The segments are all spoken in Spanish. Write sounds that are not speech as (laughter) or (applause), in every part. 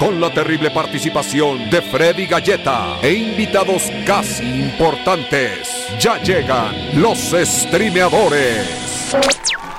con la terrible participación de Freddy Galleta e invitados casi importantes. Ya llegan los streameadores.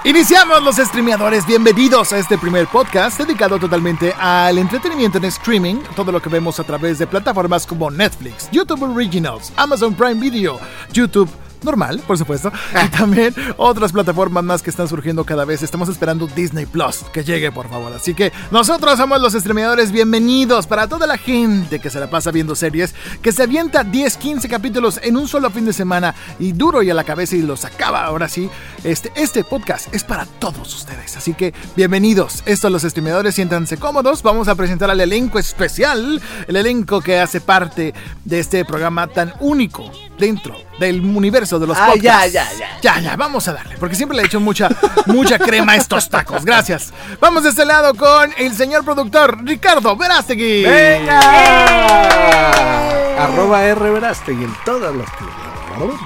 Iniciamos los streameadores, bienvenidos a este primer podcast dedicado totalmente al entretenimiento en streaming, todo lo que vemos a través de plataformas como Netflix, YouTube Originals, Amazon Prime Video, YouTube normal, por supuesto, y también otras plataformas más que están surgiendo cada vez. Estamos esperando Disney Plus, que llegue por favor. Así que nosotros somos los streameadores, bienvenidos para toda la gente que se la pasa viendo series, que se avienta 10, 15 capítulos en un solo fin de semana y duro y a la cabeza y los acaba ahora sí. Este, este podcast es para todos ustedes, así que bienvenidos. Estos los streameadores, siéntanse cómodos. Vamos a presentar al elenco especial, el elenco que hace parte de este programa tan único dentro del universo de los Ah, podcasts. ya, ya, ya. Ya, ya, vamos a darle, porque siempre le he hecho mucha, mucha crema a estos tacos. Gracias. Vamos de este lado con el señor productor Ricardo Verástegui. Arroba R Verástegui en todas las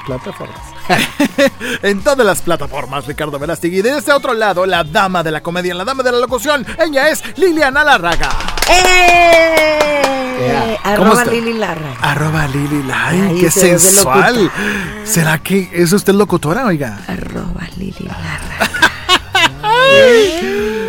plataformas. (laughs) en todas las plataformas, Ricardo Verástegui. De este otro lado, la dama de la comedia, la dama de la locución, ella es Liliana Larraga. ¡Eh! Yeah. ¿Cómo Arroba? Lili Larra. Arroba Lili Ay, qué se sensual. ¿Será que es usted locutora, oiga? Arroba Lili Larra. (laughs)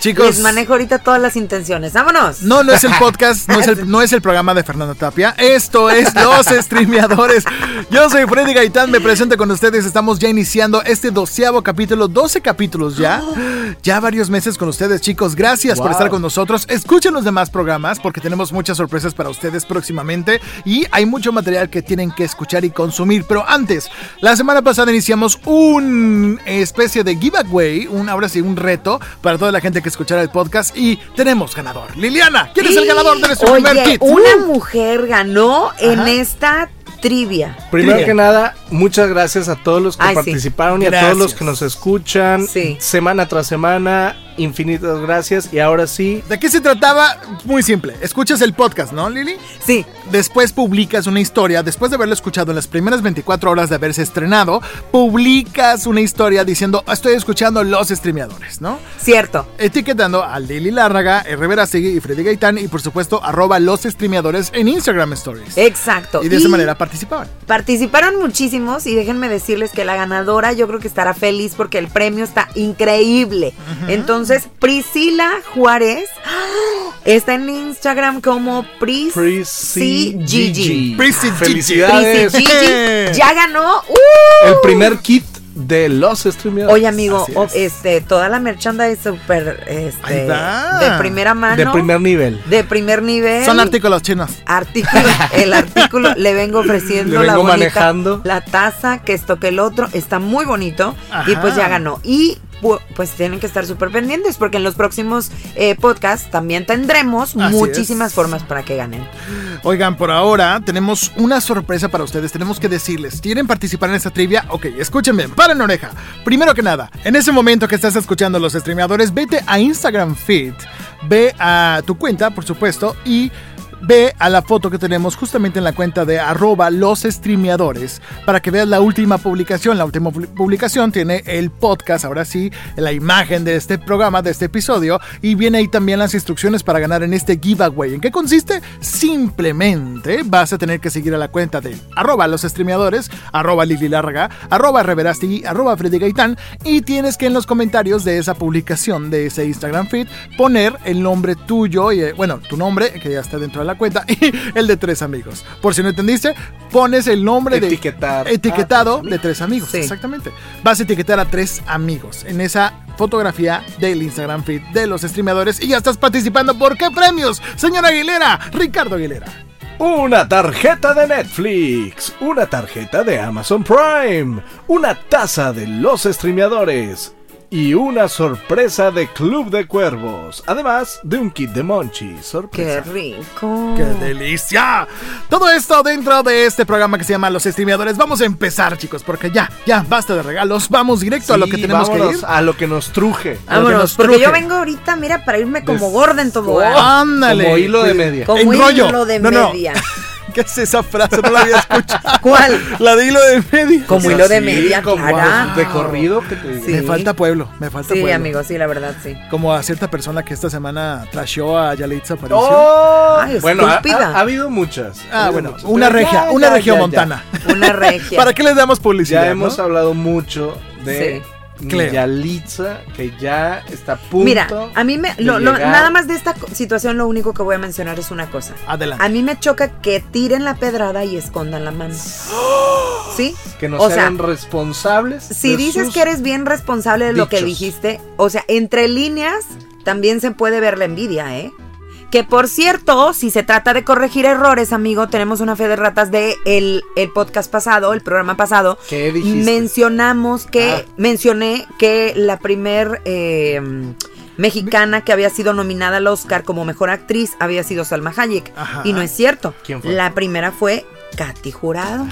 Chicos. Les manejo ahorita todas las intenciones. ¡Vámonos! No, no es el (laughs) podcast, no es el, no es el programa de Fernando Tapia. Esto es (laughs) Los Streameadores. Yo soy Freddy Gaitán, me presento con ustedes. Estamos ya iniciando este doceavo capítulo, 12 capítulos ya. (gasps) Ya varios meses con ustedes, chicos. Gracias por estar con nosotros. Escuchen los demás programas porque tenemos muchas sorpresas para ustedes próximamente y hay mucho material que tienen que escuchar y consumir. Pero antes, la semana pasada iniciamos una especie de giveaway, un, ahora sí, un reto para toda la gente que escuchara el podcast y tenemos ganador. Liliana, ¿quién es el ganador de nuestro Oye, primer kit? una Uh. mujer ganó en esta trivia. Primero que nada, muchas gracias a todos los que Ay, sí. participaron y a todos los que nos escuchan Sí. semana tras semana. Infinitas gracias. Y ahora sí, ¿De qué se trataba? Muy simple. Escuchas el podcast, ¿no, Lili? Sí. Después publicas una historia, después de haberlo escuchado en las primeras 24 horas de haberse estrenado, publicas una historia diciendo, estoy escuchando los streameadores, ¿no? Cierto. Etiquetando a Lili Lárraga, R. Verástegui y Freddy Gaitán y por supuesto arroba los streameadores en Instagram Stories. Exacto. y de esa manera participaban. Participaron muchísimos y déjenme decirles que la ganadora yo creo que estará feliz porque el premio está increíble. Entonces, Priscila Juárez está en Instagram como Pris Prissy Gigi. Prissy Gigi. Felicidades. Prissy Gigi (laughs) ya ganó. ¡Uh! El primer kit de los streameadores. Oye, amigo, es. este, toda la merchandise súper Ahí este, de primera mano. De primer nivel. de primer nivel. Son artículos chinos. Artículo, (laughs) el artículo le vengo ofreciendo Le la bonita, manejando. la taza que esto que el otro está muy bonito y pues ya ganó y pues tienen que estar súper pendientes porque en los próximos eh, podcasts también tendremos Así muchísimas es. formas para que ganen. Oigan, por ahora tenemos una sorpresa para ustedes. Tenemos que decirles, ¿quieren participar en esta trivia? Ok, escúchenme, paren oreja. Primero que nada, en ese momento que estás escuchando los streameadores, vete a Instagram Feed, ve a tu cuenta, por supuesto, y ve a la foto que tenemos justamente en la cuenta de arroba para que veas la última publicación. La última pu- publicación tiene el podcast, ahora sí, la imagen de este programa, de este episodio, y viene ahí también las instrucciones para ganar en este giveaway. ¿En qué consiste? Simplemente vas a tener que seguir a la cuenta de arroba los streameadores, arroba Lili Larga, arroba Reverastegui, arroba Freddy Gaitán, y tienes que en los comentarios de esa publicación, de ese Instagram feed, poner el nombre tuyo, y, eh, bueno, tu nombre, que ya está dentro de la cuenta, (laughs) y el de tres amigos. Por si no entendiste, pones el nombre Etiquetar. de etiquetado Ah, tres de tres amigos. Sí. Exactamente. Vas a etiquetar a tres amigos en esa fotografía del Instagram feed de los streameadores y ya estás participando. ¿Por qué premios? Señora Aguilera, Ricardo Aguilera. Una tarjeta de Netflix, una tarjeta de Amazon Prime, una taza de los streameadores, y una sorpresa de Club de Cuervos. Además de un kit de Monchi. Qué Sorpresa. rico. ¡Qué delicia! Todo esto dentro de este programa que se llama Los Streameadores. Vamos a empezar, chicos, porque ya, ya, basta de regalos. Vamos directo a lo que tenemos que ir. A lo que nos truje. a lo que Vámonos, nos porque yo truje. vengo ahorita, mira, para irme como gorda en todo. Oh, Ándale. Como hilo de media. Como hilo de No, no. (laughs) ¿Qué es esa frase? No la había escuchado. (laughs) ¿Cuál? La de hilo de media. Como hilo de sí, media, como. De corrido que te digo. Sí. Me falta pueblo, me falta Sí, pueblo. amigo, sí, la verdad, sí. Como a cierta persona que esta semana trasheó a Yalitza Aparicio. ¡Oh! Ay, bueno, ha, estúpida. ha- ha habido muchas. Ah, Ha habido bueno, muchas. una Pero regia, ya, una ya, regia ya, montana. Una regia. (laughs) ¿Para qué les damos publicidad? Ya hemos no? hablado mucho de Cleo. Yalitza, que ya está a punto. Mira, a mí me. lo- lo- nada más de esta situación, lo único que voy a mencionar es una cosa. Adelante. A mí me choca que tiren la pedrada y escondan la mano. ¿Sí? Que nos o sea, hagan responsables. Si dices que eres bien responsable de lo que dijiste, o sea, entre líneas también se puede ver la envidia, ¿eh? Que por cierto, si se trata de corregir errores, amigo, tenemos una fe de ratas de el, el podcast pasado, el programa pasado. ¿Qué dijiste? Mencionamos que, Ah. mencioné que la primer eh, mexicana que había sido nominada al Oscar como mejor actriz había sido Salma Hayek. Ajá. Y no es cierto. ¿Quién fue? La primera fue Katy Jurado.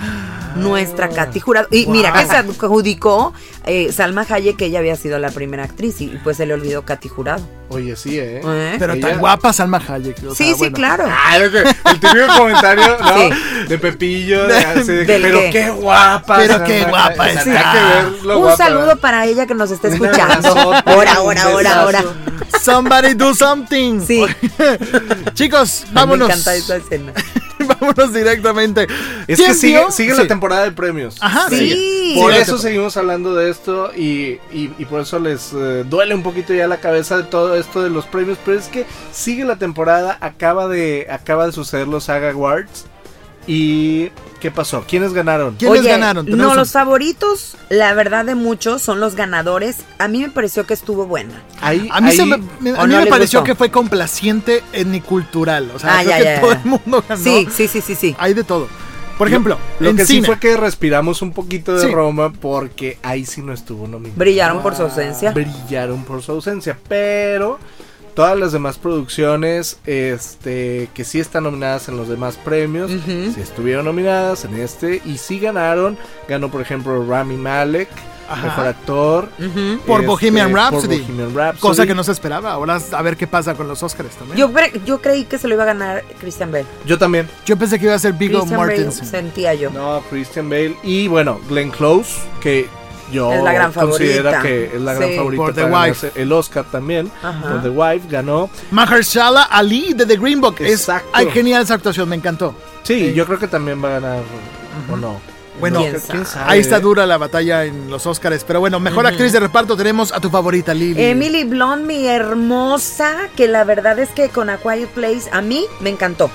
Nuestra Katy Jurado. Y mira que se adjudicó eh, Salma Hayek que ella había sido la primera actriz y pues se le olvidó Katy Jurado. Oye, sí, ¿eh? Ah, ¿Eh? Pero Ella- tan guapa Salma Hayek. o sí, sea, sí, bueno. claro. Ah, el típico comentario, ¿no? Sí. De Pepillo, de, (laughs) así de que, ¿Del pero qué? qué guapa. Pero Salma qué Hayek". guapa ver lo Un guapa. saludo para ella que nos está escuchando. Ahora, ahora, ahora, ahora. Somebody do something. Sí. (laughs) Chicos, Me vámonos. encanta esa escena. (laughs) vámonos directamente. Es ¿Quién que sigue, sigue Sí. la temporada de premios. Ajá, Sí. sí. Por Sí, eso seguimos hablando de esto y, y- y por eso les eh, duele un poquito ya la cabeza de todo esto de los premios. Pero es que sigue la temporada, acaba de, acaba de suceder los Saga Awards. ¿Y qué pasó? ¿Quiénes ganaron? ¿Quiénes Oye, ganaron? No, los un- favoritos, la verdad de muchos, son los ganadores. A mí me pareció que estuvo buena. Ahí, A mí, ahí- me, me- a ¿O mí no me pareció gustó? que fue complaciente etnicultural. O sea, Ah, creo ya, que ya, todo ya. el mundo ganó. Sí, sí, sí, sí, sí. Hay de todo. Por ejemplo, Lo en que sí fue que respiramos un poquito de Sí. Roma porque ahí sí no estuvo nominado. Brillaron por su ausencia. Brillaron por su ausencia, pero todas las demás producciones este que sí están nominadas en los demás premios, Ujú. sí estuvieron nominadas en este y sí ganaron. Ganó por ejemplo Rami Malek, Ajá. mejor actor. Por este, Bohemian Rhapsody. por Bohemian Rhapsody. Cosa que no se esperaba. Ahora a ver qué pasa con los Oscars también. Yo, Yo, cre- yo creí que se lo iba a ganar Christian Bale. Yo también. pensé que iba a ser Viggo Christian Bale Mortensen. sentía yo. No, Christian Bale y bueno, Glenn Close que yo Es la gran considero favorita. que es la gran Sí. favorita Por The para Wife. ganarse el Oscar también. Ajá. Por The Wife ganó. Mahershala Ali de The Green Book. Es, Exacto. ay, genial esa actuación, me encantó. Sí, Sí. yo creo que también va a ganar o no. Bueno, ¿Quién ¿quién sabe? Ahí está dura la batalla en los Oscars. Pero bueno, mejor actriz de reparto tenemos a tu favorita, Lily. Emily Blunt, mi hermosa, que la verdad es que con A Quiet Place a mí me encantó.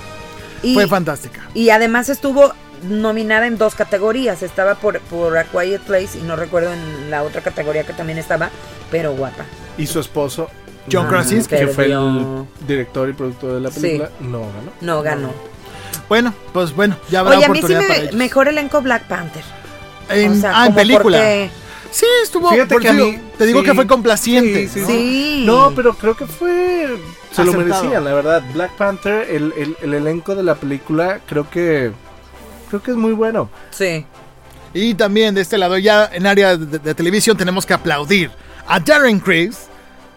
Y, Fue fantástica. y además estuvo nominada en dos categorías. Estaba por, por A Quiet Place y no recuerdo en la otra categoría que también estaba, pero guapa. Y su esposo, John Ah, Krasinski. que fue el director y productor de la Sí. película, no ganó. No ganó. Bueno, pues bueno, ya habrá Oye, a mí sí para me mejor elenco Black Panther. En, O sea, ah, en película. porque- Sí, estuvo. Fíjate que a mí- te digo sí. que fue complaciente. Sí, sí, ¿no? Sí. No, pero creo que fue. Se lo merecían, la verdad. Black Panther, el, el- el elenco de la película, creo que. Creo que es muy bueno. Sí. Y también de este lado, ya en área de, de televisión, tenemos que aplaudir a Darren Criss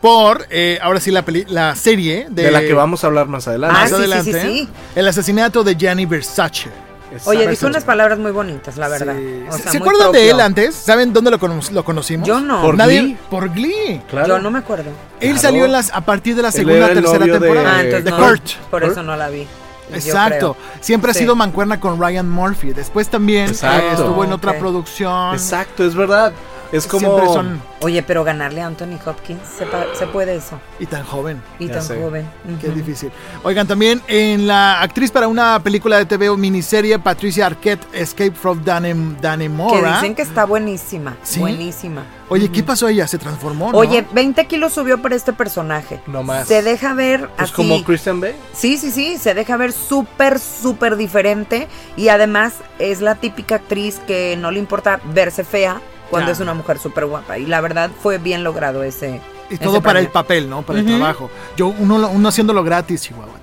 por, eh, ahora sí, la, peli- la serie de, De, la que vamos a hablar más adelante. Ah, más sí, adelante. sí, sí. El asesinato de Gianni Versace. Exacto. Oye, dijo unas palabras muy bonitas, la verdad. Sí. O sea, ¿Se acuerdan de propio. él antes? ¿Saben dónde lo, cono- lo conocimos? Yo no. Por Nadie- Glee. Por Glee. Claro. Yo no me acuerdo. Él Claro. salió en las, a partir de la segunda o tercera novio de- temporada. Ah, entonces de no. Kurt. Por eso no la vi. Exacto. Siempre ha sido mancuerna con Ryan Murphy. Después también eh, estuvo en otra producción. Exacto, es verdad. Es como. Siempre son. Oye, pero ganarle a Anthony Hopkins, ¿se, pa- se puede eso? Y tan joven. Y tan sé. joven. Qué difícil. Oigan, también en la actriz para una película de TV o miniserie, Patricia Arquette, Escape from Danem- Que Dannemora. dicen que está buenísima. ¿Sí? Buenísima. Oye, ¿qué pasó ella? ¿Se transformó? no? Oye, 20 kilos subió por este personaje. No más. Se deja ver Pues así. como Christian Bale. Sí, sí, sí, se deja ver súper, súper diferente y además es la típica actriz que no le importa verse fea cuando es una mujer súper guapa. Y la verdad fue bien logrado ese. Y ese todo para el premio. papel, ¿no? Para Ujú. el trabajo. Yo, uno, lo- uno haciéndolo gratis, Chihuahua.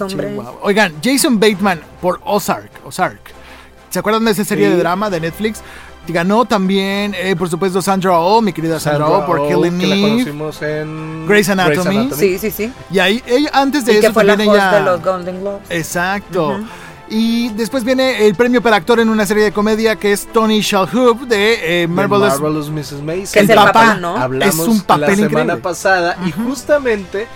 Hombre. Chihuahua. Oigan, Jason Bateman por Ozark. Ozark. ¿Se acuerdan de esa serie Sí. de drama de Netflix? Ganó también, eh, por supuesto, Sandra Oh, mi querida Sandra, Oh, por Oh, Killing que la Eve. conocimos en Grey's Anatomy. Sí, sí, sí. Y ahí, ella, antes de Y eso que fue la ella... de los Golden Globes. Exacto. Ujú. Y después viene el premio para actor en una serie de comedia que es Tony Shalhoub de eh, The Marvelous. Marvelous Mrs. Maisel. Que es el papá, ¿no? Hablamos Es un papel la semana increíble. pasada y justamente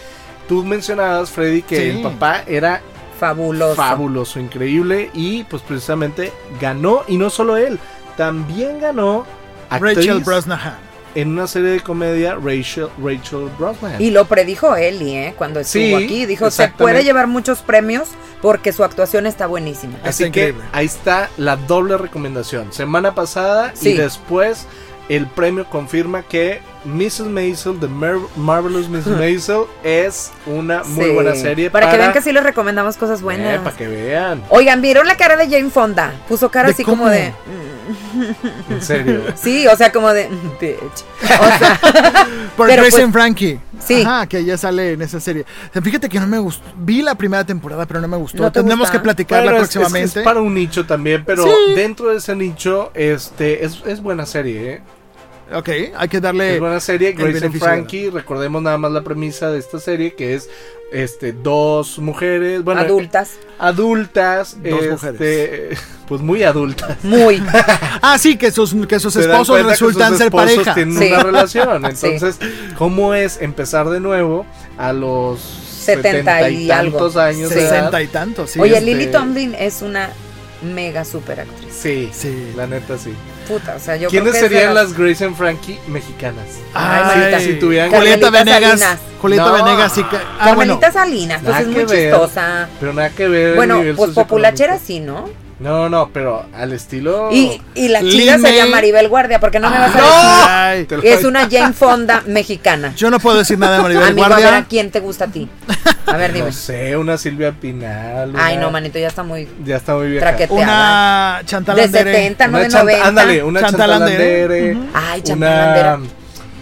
tú mencionabas, Freddy, que Sí. el papá era Fabuloso. fabuloso, increíble y pues precisamente ganó y no solo él, también ganó actriz Rachel Brosnahan. En una serie de comedia Rachel Rachel Brosnahan. Y lo predijo Eli, ¿eh? Cuando estuvo Sí, aquí. Dijo, se puede llevar muchos premios porque su actuación está buenísima. Así Está que increíble. ahí está la doble recomendación. Semana pasada Sí. y después el premio confirma que Mrs. Maisel, The Mar- Marvelous Mrs. (laughs) Maisel, es una muy Sí. buena serie. Para, que vean que sí les recomendamos cosas buenas. Eh, para que vean, Oigan, ¿vieron la cara de Jane Fonda? Puso cara ¿De así cómo? como de... mm, (laughs) en serio. Sí, o sea, como de... (laughs) Bitch. O sea, (laughs) Por Pero, Grace pues, and Frankie. sí. Ajá, que ya sale en esa serie. Fíjate que no me gustó. Vi la primera temporada, pero no me gustó. ¿No te Tendremos gusta? que platicarla Bueno, es- es que próximamente. Es, para un nicho también, pero Sí. dentro de ese nicho, este, es, es buena serie, ¿eh? Ok, hay que darle. Es buena serie, Grace and Frankie, recordemos nada más la premisa de esta serie, que es este dos mujeres, bueno, adultas. adultas, Dos este, mujeres. (laughs) pues muy adultas. Muy. (laughs) Ah, sí, que sus, que sus esposos cuenta que resultan sus ser esposos pareja. Tienen Sí. una relación. (laughs) Sí. Entonces, ¿cómo es empezar de nuevo a los 70 setenta y y tantos algo? años de edad? Sesenta y tantos, sí. Oye, este- Lily Tomlin es una mega super actriz. Sí, Sí. la neta sí. Puta, o sea, yo ¿Quiénes creo que serían las Grace and Frankie mexicanas? Ay, Ay. Si tuvieran Julieta Venegas. Salinas. Julieta No. Venegas que. Ah, bueno. Carmelita Salinas, pues Nada es muy ver. chistosa. Pero nada que ver. Bueno, pues populachera sí, ¿no? No, no, pero al estilo. Y, y la chica sería. Maribel Guardia, porque no me vas a decir. Ay, Es una Jane Fonda mexicana. yo no puedo decir nada de Maribel Amigo, (laughs) a ver a Guardia. quién te gusta a ti. A ver, (laughs) dime. No sé, una Silvia Pinal. Ay, una- no, manito, ya está muy Ya está muy bien. traqueteada. Una Chantal De Andere. 70, no de Una chanta- 90. ándale, una Chantal Chantal Andere. Ay, Chantal una Andere.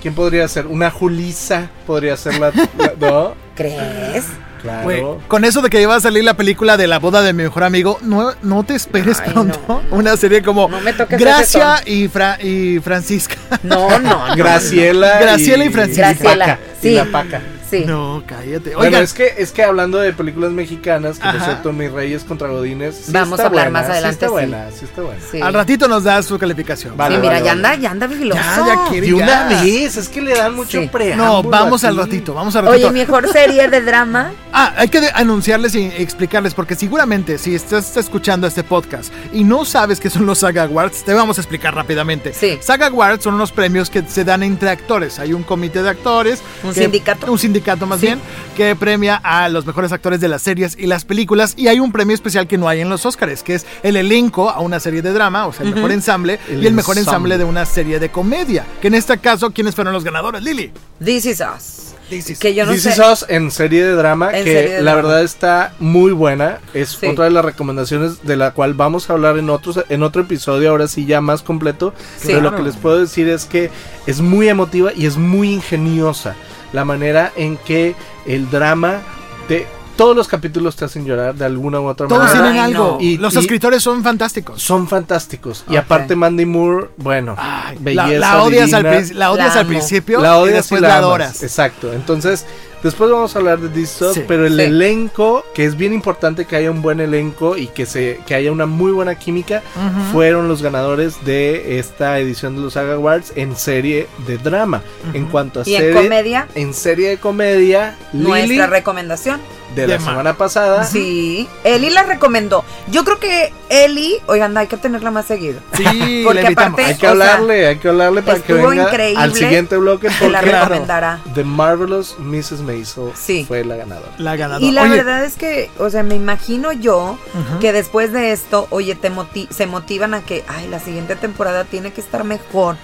¿Quién podría ser? Una Julisa podría ser la, la- ¿no? ¿Crees? Claro. Con eso de que iba a salir la película de la boda de mi mejor amigo, no, no te esperes Ay, pronto no. (laughs) una serie como No me toques Gracia y, Fra- y Francisca. No, no, no. (laughs) Graciela, Graciela y Francisca. Graciela, Paca, sí. y la paca. Sí. No, cállate. Bueno, Oigan, es que es que hablando de películas mexicanas, que por cierto, Mis Reyes contra Godines, sí Vamos está a hablar buena, más adelante, Sí está sí. buena, sí está buena. Sí. al ratito nos da su calificación. Vale, sí, mira, vale, ya vale. anda, ya anda vigiloso. Ya, ya quiere. Y una ya. vez, es que le dan mucho Sí. preámbulo No, vamos al ratito, vamos al ratito. Oye, mejor serie de drama. (laughs) Ah, hay que de- anunciarles y explicarles, porque seguramente si estás escuchando este podcast y no sabes qué son los Saga Awards, te vamos a explicar rápidamente. Sí. Saga Awards son unos premios que se dan entre actores. Hay un comité de actores. Un que- sindicato. Un sindicato más Sí. bien, que premia a los mejores actores de las series y las películas. Y hay un premio especial que no hay en los Oscars, que es el elenco a una serie de drama, o sea, el mejor ensamble, El y el mejor ensamble. ensamble de una serie de comedia. Que en este caso, ¿quiénes fueron los ganadores, Lili? This is Us. This is- Que yo no This sé. Is Us en serie de drama, En que de la drama. verdad está muy buena. Es Sí. otra de las recomendaciones de la cual vamos a hablar en, otros, en otro episodio, ahora sí ya más completo. Sí. Pero lo Claro. que les puedo decir es que es muy emotiva y es muy ingeniosa. La manera en que el drama de todos los capítulos te hacen llorar de alguna u otra Todos manera. tienen Ay, algo. Y los y- escritores son fantásticos. Son fantásticos. Y aparte Mandy Moore, bueno, Ay, belleza la, la odias, al, divina. la odias La al principio La y odias después y la, la adoras. Exacto. Entonces, después vamos a hablar de Sí. pero el Sí. elenco, que es bien importante que haya un buen elenco y que se que haya una muy buena química, fueron los ganadores de esta edición de los Saga Awards en serie de drama. En cuanto a Y en serie comedia, en serie de comedia, Lily nuestra recomendación. De la de semana pasada. Sí, Eli la recomendó. Yo creo que Eli, oigan, hay que tenerla más seguido. Sí, (laughs) Porque le invitamos. aparte- Hay que O sea, hablarle, hay que hablarle para que venga increíble. al siguiente bloque la porque Claro. recomendará. The Marvelous Mrs. Maisel Sí. fue la ganadora. La ganadora. Y la Oye, verdad es que, o sea, me imagino yo que después de esto, oye, te moti- se motivan a que, ay, la siguiente temporada tiene que estar mejor.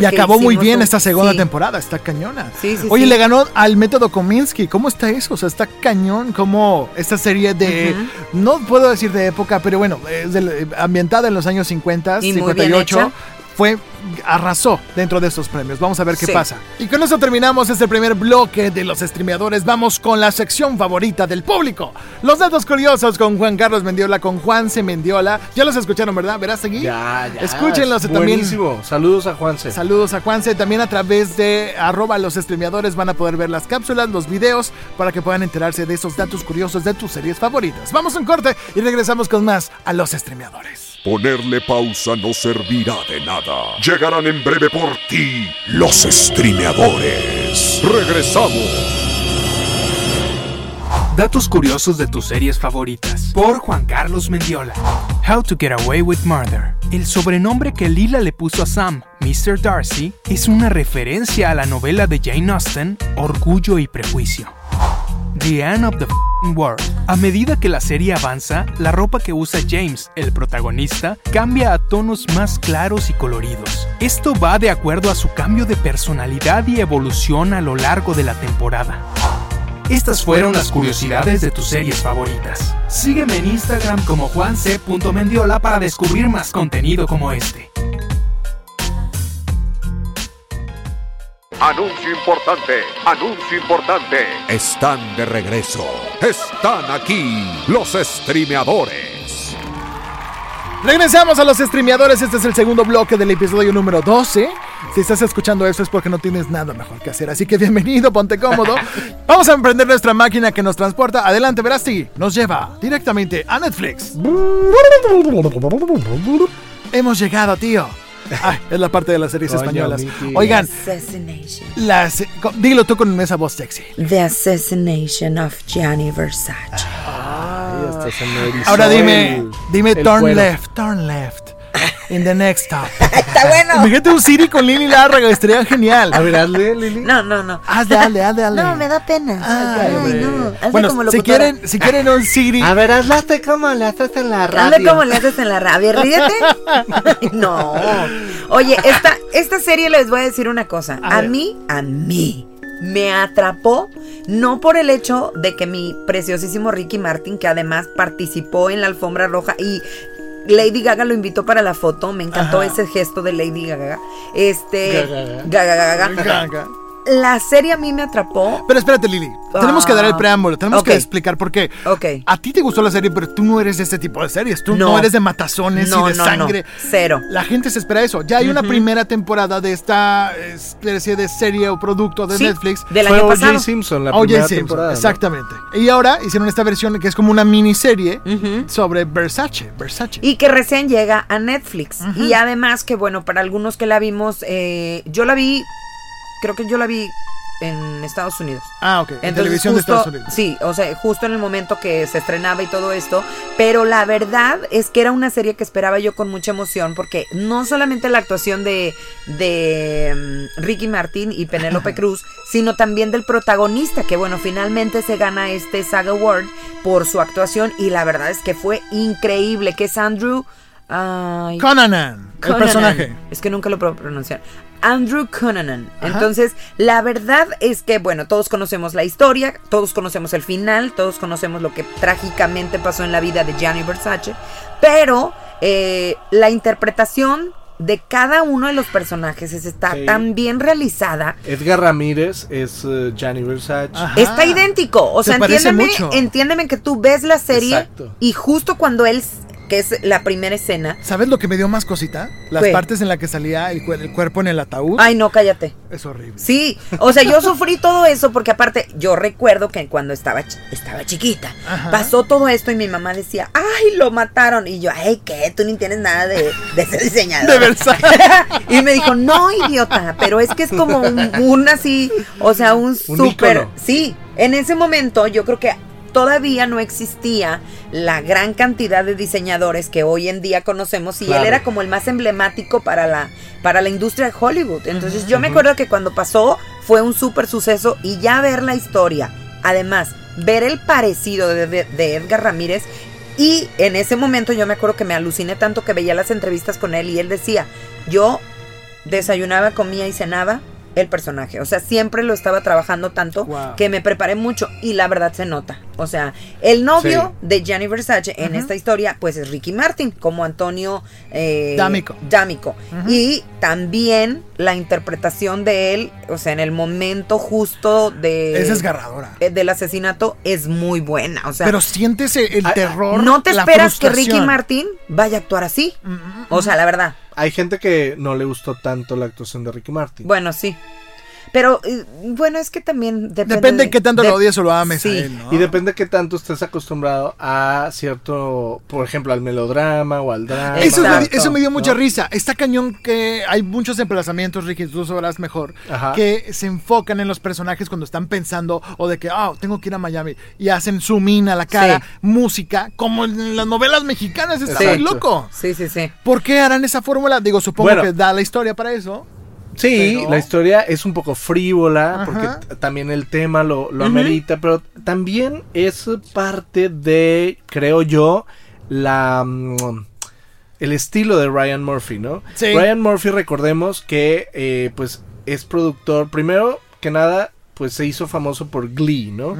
Y acabó muy bien un- esta segunda sí, temporada, está cañona. Sí, sí, Oye, le ganó al método Kominsky. ¿Cómo está eso? O sea, está cañón como esta serie de, no puedo decir de época, pero bueno, es del- ambientada en los años 50, Y muy bien 58. hecha. Fue arrasó dentro de estos premios. Vamos a ver qué Sí. pasa. Y con eso terminamos este primer bloque de los streameadores. Vamos con la sección favorita del público. Los datos curiosos con Juan Carlos Mendiola, con Juan C. Mendiola. Ya los escucharon, ¿verdad? ¿Verás aquí? Ya, ya. Escúchenlos también. Buenísimo. Saludos a Juanse. Saludos a Juanse. También a través de arroba los streameadores van a poder ver las cápsulas, los videos, para que puedan enterarse de esos datos curiosos de tus series favoritas. Vamos a un corte y regresamos con más a los streameadores. Ponerle pausa no servirá de nada. Llegarán en breve por ti los streameadores. Regresamos. Datos curiosos de tus series favoritas. Por Juan Carlos Mendiola. How to Get Away with Murder. El sobrenombre que Lila le puso a Sam, Mr. Darcy, es una referencia a la novela de Jane Austen, Orgullo y Prejuicio. The End of the World. A medida que la serie avanza, la ropa que usa James, el protagonista, cambia a tonos más claros y coloridos. Esto va de acuerdo a su cambio de personalidad y evolución a lo largo de la temporada. Estas fueron las curiosidades de tus series favoritas. Sígueme en Instagram como juanc.mendiola para descubrir más contenido como este. Anuncio importante, anuncio importante. Están de regreso. Están aquí los streameadores. Regresamos a los streameadores. Este es el segundo bloque del episodio número 12. Si estás escuchando esto es porque no tienes nada mejor que hacer. Así que bienvenido, ponte cómodo. Vamos a emprender nuestra máquina que nos transporta. Adelante, Verasti. Nos lleva directamente a Netflix. Hemos llegado, tío. Ay, es la parte de las series Coño, españolas. Miki. Oigan, Assassination. las, dilo tú con esa voz sexy. The Assassination of Gianni Versace. Erizó Ahora dime, el- dime el turn cuero. left, turn left. In the next stop. (laughs) Está bueno. Imagínate un Siri con Lili Lárraga, estaría genial. A ver, hazle, Lili. No, no, no. Hazle, hazle, hazle, hazle. No, me da pena. Ay, Ay, no. Hazle Bueno, como si quieren, si quieren un Siri, A ver, hazle como le haces en la radio. Hazle como le haces en la radio. Ríete. (laughs) no. Oye, esta, esta serie les voy a decir una cosa. A mí, a mí, me atrapó. No por el hecho de que mi preciosísimo Ricky Martin, que además participó en la alfombra roja y Lady Gaga lo invitó para la foto. Me encantó Ajá. ese gesto de Lady Gaga. Este. Gaga. Gaga, Gaga, Gaga. La serie a mí me atrapó. Pero espérate, Lili. Tenemos que dar el Ah. preámbulo. Tenemos que explicar por qué. Ok. A ti te gustó la serie, pero tú no eres de este tipo de series. Tú no, No. eres de matazones No, y de no, no. sangre. Cero. La gente se espera eso. Ya hay una primera temporada de esta especie de serie o producto de Sí, Netflix. Del Fue año pasado. Simpson la primera Simpson, temporada. ¿no? exactamente. Y ahora hicieron esta versión que es como una miniserie sobre Versace. Versace. Y que recién llega a Netflix. Y además que, bueno, para algunos que la vimos, eh, yo la vi, creo que yo la vi en Estados Unidos. ah, ok. En televisión de justo- Estados Unidos. Sí, o sea, justo en el momento que se estrenaba y todo esto. Pero la verdad es que era una serie que esperaba yo con mucha emoción porque no solamente la actuación de, de mm, Ricky Martin y Penélope (laughs) Cruz, sino también del protagonista, que bueno, finalmente se gana este Saga Award por su actuación y la verdad es que fue increíble, que es Andrew... ay, Conanan, el Cunanan. personaje. Es que nunca lo puedo pronunciar. Andrew Cunanan. Entonces, la verdad es que, bueno, todos conocemos la historia, todos conocemos el final, todos conocemos lo que trágicamente pasó en la vida de Gianni Versace, pero eh, la interpretación de cada uno de los personajes es- está Sí. tan bien realizada. Edgar Ramírez es eh, Gianni Versace. Ajá. Está idéntico. O Se sea, entiéndeme, mucho. entiéndeme que tú ves la serie Exacto. y justo cuando él, que es la primera escena. ¿Sabes lo que me dio más cosita? Las ¿Qué? partes en las que salía el, cuer- el cuerpo en el ataúd. Ay, no, cállate. Es horrible. Sí, o sea, yo sufrí todo eso porque aparte yo recuerdo que cuando estaba, ch- estaba chiquita, Ajá. pasó todo esto y mi mamá decía, ay, lo mataron. Y yo, ay, ¿qué? Tú ni tienes nada de, de ser diseñador. De Versace. (laughs) y me dijo, no, idiota, pero es que es como un, un así, o sea, un Un súper... Sí, en ese momento yo creo que todavía no existía la gran cantidad de diseñadores que hoy en día conocemos y Claro. él era como el más emblemático para la, para la industria de Hollywood. Entonces yo me acuerdo que cuando pasó fue un súper suceso y ya ver la historia, además ver el parecido de, de- de Edgar Ramírez y en ese momento yo me acuerdo que me aluciné tanto que veía las entrevistas con él y él decía, yo desayunaba, comía y cenaba el personaje. O sea, siempre lo estaba trabajando tanto Wow. que me preparé mucho y la verdad se nota. O sea, el novio de Gianni Versace en esta historia, pues es Ricky Martin, como Antonio eh, D'Amico. D'Amico. Y también la interpretación de él, o sea, en el momento justo de Es desgarradora. eh, del asesinato es muy buena. O sea, Pero sientes el, el terror. no te esperas que Ricky. Martin vaya a actuar así. Mm, mm, O sea, la verdad. Hay gente que no le gustó tanto la actuación de Ricky Martin. Bueno, sí. Pero eh, bueno, es que también depende. Depende de qué tanto de- lo odies o lo ames Sí. a él, ¿no? Y depende que tanto estés acostumbrado a cierto, por ejemplo, al melodrama o al drama. Eso me, Exacto. eso me dio mucha ¿no? risa. Está cañón que hay muchos emplazamientos, Ricky, tú sabrás mejor, Ajá. que se enfocan en los personajes cuando están pensando o de que, ah, tengo que ir a Miami y hacen zoom in a la cara, Sí. música, como en las novelas mexicanas. Está muy loco. Sí, sí, sí. ¿Por qué harán esa fórmula? Digo, supongo Bueno. que da la historia para eso. Sí, Pero- la historia es un poco frívola, Ajá. porque también el tema lo, lo amerita, pero también es parte de, creo yo, la mm, el estilo de Ryan Murphy, ¿no? Sí. Ryan Murphy, recordemos que eh, pues es productor, primero que nada, pues se hizo famoso por Glee, ¿no?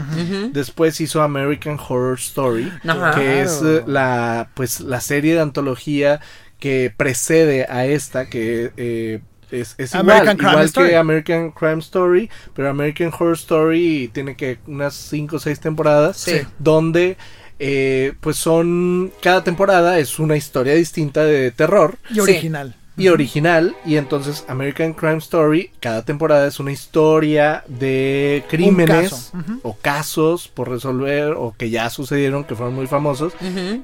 Después hizo American Horror Story, Ajá. que es eh, la pues la serie de antología que precede a esta que eh, es, es American igual, Crime igual Story. que American Crime Story, pero American Horror Story tiene que unas 5 o 6 temporadas Sí. donde eh, pues son cada temporada es una historia distinta de terror Y Sí. original. y original y entonces American Crime Story cada temporada es una historia de crímenes caso. O casos por resolver o que ya sucedieron que fueron muy famosos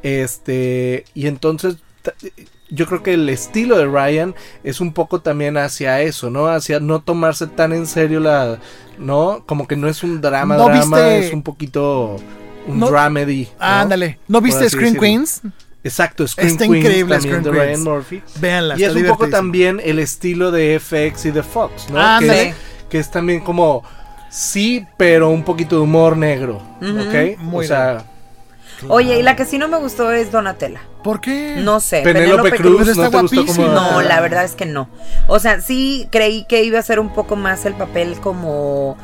este y entonces yo creo que el estilo de Ryan es un poco también hacia eso no hacia no tomarse tan en serio la no como que no es un drama ¿No drama viste- es un poquito un No- dramedy ¿no? Ándale. ¿No viste decirlo. Queens? exacto Scream Está Queens increíble también Scream de Queens. Ryan Murphy Véanla. y es un poco también el estilo de FX y de Fox, ¿no? Ándale. Que, es, que es también como, sí, pero un poquito de humor negro. ¿ok? Muy o sea, Oye, y la que sí no me gustó es Donatella. ¿Por qué? No sé. Penélope Cruz, Cruz está ¿no guapísima. como...? No, la verdad es que no. O sea, sí creí que iba a ser un poco más el papel como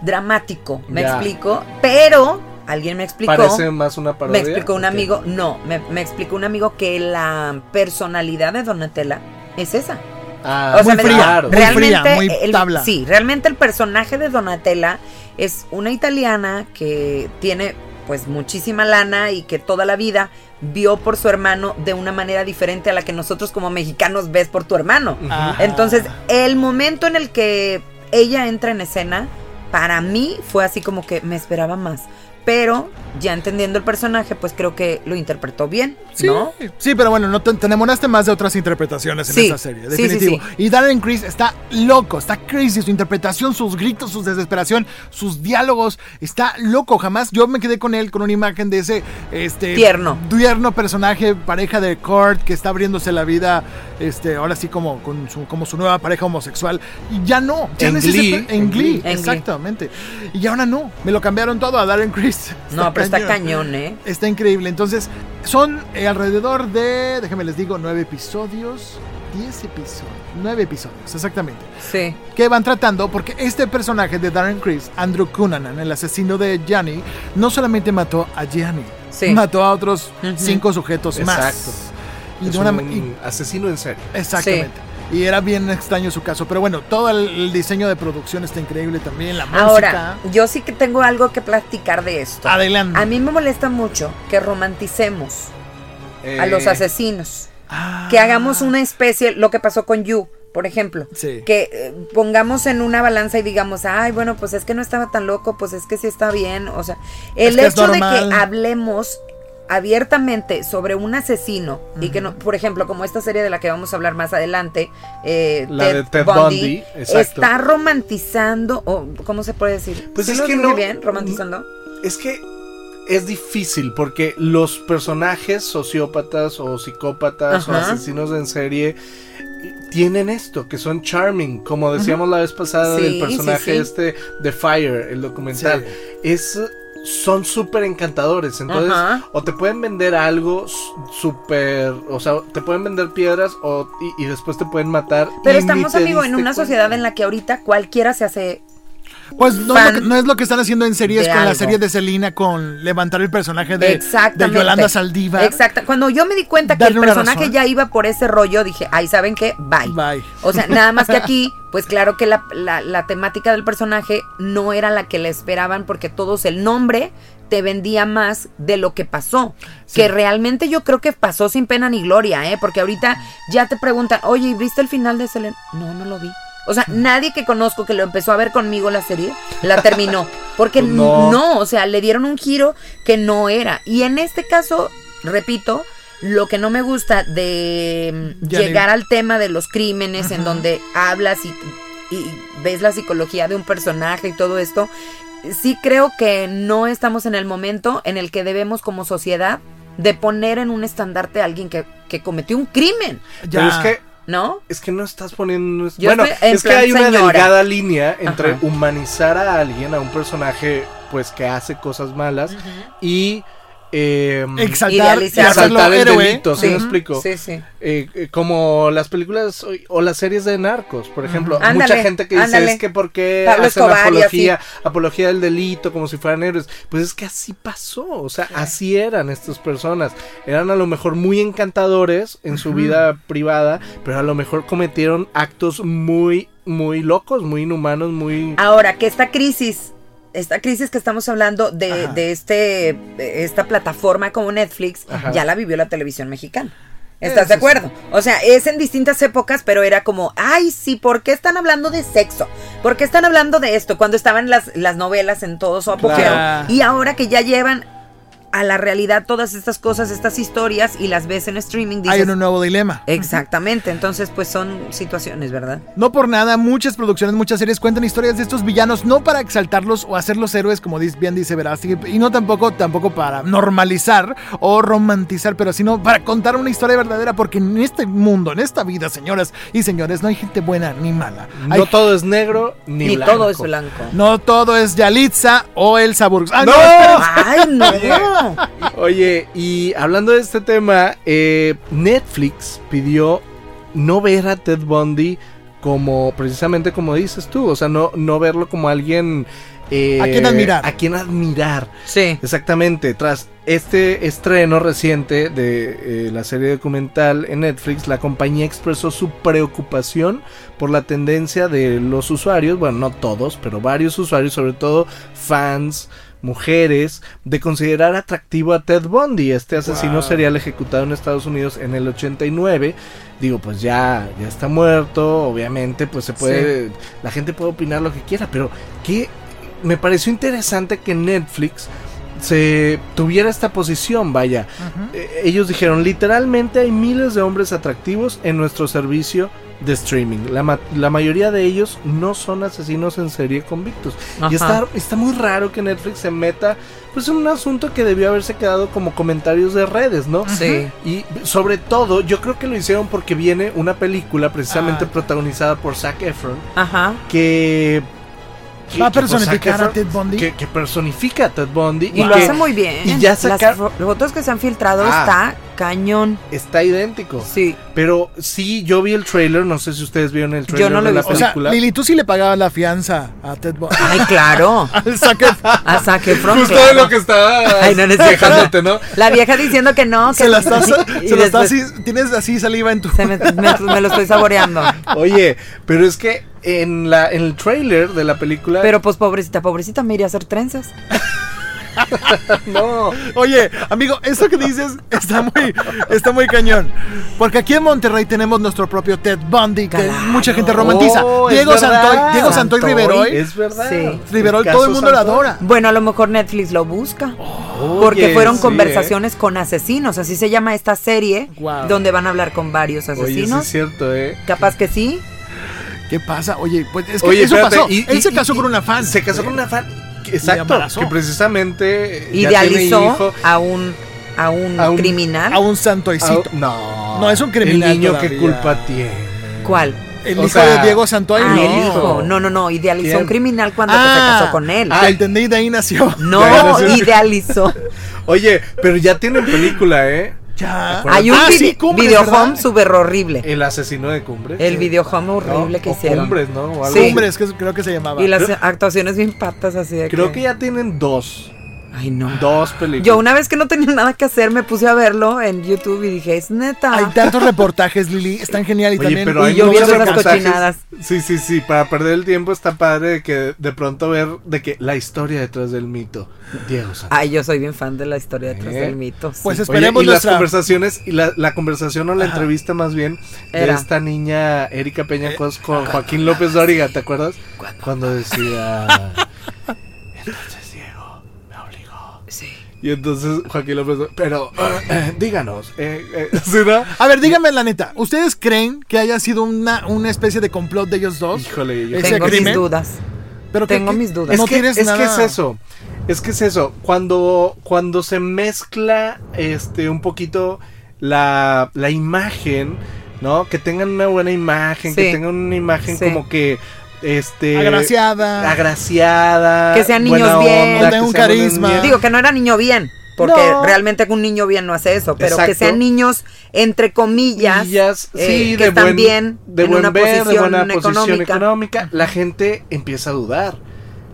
dramático, ¿me Ya. explico? Pero alguien me explicó. Parece más una Me parodia. explicó un amigo, no, me, me explicó un amigo que la personalidad de Donatella es esa. Ah, O sea, Muy me fría, dijo, muy realmente, fría, muy el, tabla. sí, realmente el personaje de Donatella es una italiana que tiene pues muchísima lana y que toda la vida vio por su hermano de una manera diferente a la que nosotros como mexicanos ves por tu hermano. Ajá. Entonces, el momento en el que ella entra en escena, para mí fue así como que me esperaba más. Pero ya entendiendo el personaje, pues creo que lo interpretó bien, Sí, ¿no? sí, pero bueno, no te, te enamoraste más de otras interpretaciones en Sí, esa serie, definitivo. sí. Y Darren Criss está loco, está crazy, su interpretación, sus gritos, su desesperación, sus diálogos, está loco. Jamás yo me quedé con él con una imagen de ese este Tierno. tierno personaje, pareja de Kurt que está abriéndose la vida, este, ahora sí como con su, como su nueva pareja homosexual. Y ya no, ya En Glee, en en Glee, Glee. En Glee. exactamente. Y ahora no, me lo cambiaron todo a Darren Criss. (laughs) No, pero está cañón, ¿eh? Está increíble. Entonces, son eh, alrededor de, déjenme les digo, nueve episodios. Diez episodios. Nueve episodios, exactamente. Sí. Que van tratando, porque este personaje de Darren Criss, Andrew Cunanan, el asesino de Gianni, no solamente mató a Gianni, Sí. mató a otros Ujú. cinco sujetos más. Exacto. Y Es de una- un y- asesino en serie. exactamente. Y era bien extraño su caso. Pero bueno, todo el, el diseño de producción está increíble también. La Ahora, música. yo sí que tengo algo que platicar de esto. Adelante. A mí me molesta mucho que romanticemos a los Eh, asesinos. Ah. Que hagamos una especie, lo que pasó con You, por ejemplo. Sí. Que eh, pongamos en una balanza y digamos, ay, bueno, pues es que no estaba tan loco, pues es que sí está bien. O sea, el que hecho de que hablemos abiertamente sobre un asesino y que no, por ejemplo, como esta serie de la que vamos a hablar más adelante, eh, La de Ted Bundy, está romantizando, o ¿cómo se puede decir? Pues ¿Sí es lo que no- bien, romantizando. Es que es difícil porque los personajes sociópatas o psicópatas o asesinos en serie tienen esto, que son charming, como decíamos la vez pasada Sí, del personaje sí. este de Fire, el documental. Es son súper encantadores. Entonces, Ajá. o te pueden vender algo súper. O sea, te pueden vender piedras o, y, y después te pueden matar. Pero y estamos, amigo, en una cuenta. sociedad en la que ahorita cualquiera se hace Pues no, es lo que, no es lo que están haciendo en series con la serie de Selena, con levantar el personaje de, de. Yolanda Saldívar. Exacto. Cuando yo me di cuenta que el personaje razón. ya iba por ese rollo, dije, ay, ¿saben qué? Bye. Bye. O sea, nada más que (laughs) aquí, pues claro que la, la- la temática del personaje no era la que le esperaban porque todos el nombre te vendía más de lo que pasó. Que realmente yo creo que pasó sin pena ni gloria, ¿eh? Porque ahorita ya te preguntan, oye, ¿y ¿viste el final de Selena? No, no lo vi. O sea, nadie que conozco que lo empezó a ver conmigo la serie, la terminó. (laughs) Porque Pues no. no, o sea, le dieron un giro que no era. Y en este caso, repito, lo que no me gusta de mm, Ya le- llegar al tema de los crímenes en donde hablas y, y ves la psicología de un personaje y todo esto, sí creo que no estamos en el momento en el que debemos como sociedad de poner en un estandarte a alguien que, que cometió un crimen, Pero es que ¿no? Es que no estás poniendo. Yo bueno, es que hay una delgada línea entre Ajá. humanizar a alguien, a un personaje, pues que hace cosas malas, y eh, Exaltar, y Idealizar. hacerlo exaltar el héroe. delito, ¿sí, me explico? Sí, sí. Eh, eh, como las películas o, o las series de narcos, por ejemplo. Ándale, Mucha gente que dice ándale. es que porque Pablo hacen Escobar apología, apología del delito como si fueran héroes. Pues es que así pasó, o sea, así eran estas personas. Eran a lo mejor muy encantadores en su vida privada, pero a lo mejor cometieron actos muy, muy locos, muy inhumanos, muy... Ahora, que esta crisis, esta crisis que estamos hablando de, de este, de esta plataforma como Netflix, Ajá. ya la vivió la televisión mexicana. ¿Estás Eso de sí. acuerdo? O sea, es en distintas épocas, pero era como, ay, sí, ¿por qué están hablando de sexo? ¿Por qué están hablando de esto? Cuando estaban las, las novelas en todo su apogeo. Claro. Y ahora que ya llevan a la realidad todas estas cosas, estas historias, y las ves en streaming, dices, Hay un nuevo dilema. exactamente. Entonces, pues son situaciones, ¿verdad? No por nada, muchas producciones, muchas series cuentan historias de estos villanos, no para exaltarlos o hacerlos héroes, como dis- bien dice Verástegui, y no tampoco, tampoco para normalizar o romantizar, pero sino para contar una historia verdadera, porque en este mundo, en esta vida, señoras y señores, no hay gente buena ni mala. No todo es negro ni, Ni blanco. todo es blanco. no todo es Yalitza o Elsa Burgos. ¡Ah, ¡No! esperen! ¡Ay, no! (laughs) Oye, y hablando de este tema, eh, Netflix pidió no ver a Ted Bundy como, precisamente como dices tú, o sea, no, no verlo como alguien... eh, A quien admirar. A quien admirar. Sí. Exactamente, tras este estreno reciente de eh, la serie documental en Netflix, la compañía expresó su preocupación por la tendencia de los usuarios, bueno, no todos, pero varios usuarios, sobre todo fans, mujeres, de considerar atractivo a Ted Bundy, este asesino serial ejecutado en Estados Unidos en el 89. Digo, pues ya, ya está muerto, obviamente, pues se puede, la gente puede opinar lo que quiera, pero que me pareció interesante que Netflix se tuviera esta posición, vaya. Eh, ellos dijeron, literalmente hay miles de hombres atractivos en nuestro servicio de streaming. La, ma- la mayoría de ellos no son asesinos en serie convictos. Y está, está muy raro que Netflix se meta pues en un asunto que debió haberse quedado como comentarios de redes, ¿no? Sí. Y sobre todo, yo creo que lo hicieron porque viene una película precisamente Ah. protagonizada por Zac Efron Ajá. que... que- Va a que, personificar Zac a Ted Bundy. Que, que personifica a Ted Bundy. Y lo que hace muy bien. y ya sacar- Las fo- fotos que se han filtrado Ah. está cañón. Está idéntico. Sí. Pero sí, yo vi el trailer, no sé si ustedes vieron el trailer Yo no lo de la visto. O sea, película. Lili, tú sí le pagabas la fianza a Ted Bundy. Ay, claro. (laughs) Al Efron. (laughs) A Justo claro. de lo que estaba (laughs) Ay, no, quejándote, ¿no? La vieja diciendo que no. Que Se la estás, y se la estás así, tienes así saliva en tu... se me, me- me lo estoy saboreando. Oye, pero es que en la en el trailer de la película Pero pues pobrecita, pobrecita me iría a hacer trenzas. (laughs) no, Oye, amigo, eso que dices está muy, está muy cañón. Porque aquí en Monterrey tenemos nuestro propio Ted Bundy, que Claro. mucha gente romantiza. Oh, Diego. Santoy, Diego Santoy Santoy. Riveroy. es verdad. Sí. Riveroy, El todo el mundo lo Santoy. adora. Bueno, a lo mejor Netflix lo busca. Porque fueron sí, conversaciones con asesinos. Así se llama esta serie. Donde van a hablar con varios ¿eh? Oye, sí asesinos. es cierto, eh. Capaz que sí. ¿Qué pasa? Oye, pues es que Oye, eso espérate, pasó. y- Él y- se casó y- con una fan. Se casó con una fan. Exacto, embarazó. que precisamente ya tiene Idealizó hijo. a un, a un A un- criminal. A un santoicito. Ah, no. No, es un criminal El niño que todavía. culpa tiene. ¿Cuál? El O hijo sea, de Diego Santoy, Ah, no. el hijo. No, no, no. Idealizó ¿Quién? un criminal cuando Ah, se casó con él. Ah, entendí, de ahí nació. No, (laughs) idealizó. Oye, pero ya tienen película, ¿eh? Ya. Hay un Ah, sí, Cumbres, video ¿verdad? home súper horrible. El asesino de Cumbres. El video home horrible No, que o hicieron. Cumbres, ¿no? O algo Sí. Cumbres, que creo que se llamaba. Y las actuaciones bien patas así de Creo que ya tienen dos. Ay, no. Dos películas. Yo una vez que no tenía nada que hacer me puse a verlo en YouTube y dije, es neta. Hay tantos reportajes, Lili, están genial y Oye, también. pero Y hay yo viendo reportajes. cochinadas. Sí, sí, sí. Para perder el tiempo está padre de que de pronto ver de que la historia detrás del mito. Diego Santos. Ay, yo soy bien fan de la historia detrás Eh. del mito. sí. Pues Oye, esperemos y las conversaciones, y la, la conversación o la Ajá. entrevista más bien de Era. esta niña Erika Peña Cos con Joaquín López Dóriga, ¿te acuerdas? Cuando decía entonces (laughs) Diego me obligó. Sí. Y entonces Joaquín López pero eh, díganos, eh, eh, (laughs) ¿sí, no? A ver, díganme la neta, ¿ustedes creen que haya sido una, una especie de complot de ellos dos? Híjole, yo Tengo crimen? mis dudas. Pero Tengo que- mis dudas. Es, No que, tienes es nada. que es eso. Es que es eso. Cuando, cuando se mezcla este un poquito la, la imagen, ¿no? Que tengan una buena imagen, que tengan una imagen Sí. como que este Agraciada. agraciada, Que sean niños bien. onda, un carisma. Digo que no era niño bien, porque No. realmente un niño bien no hace eso, pero que sean niños entre comillas, Millas, eh, sí, que de están buen, bien de en buen una ver, de posición buena posición económica. económica, la gente empieza a dudar,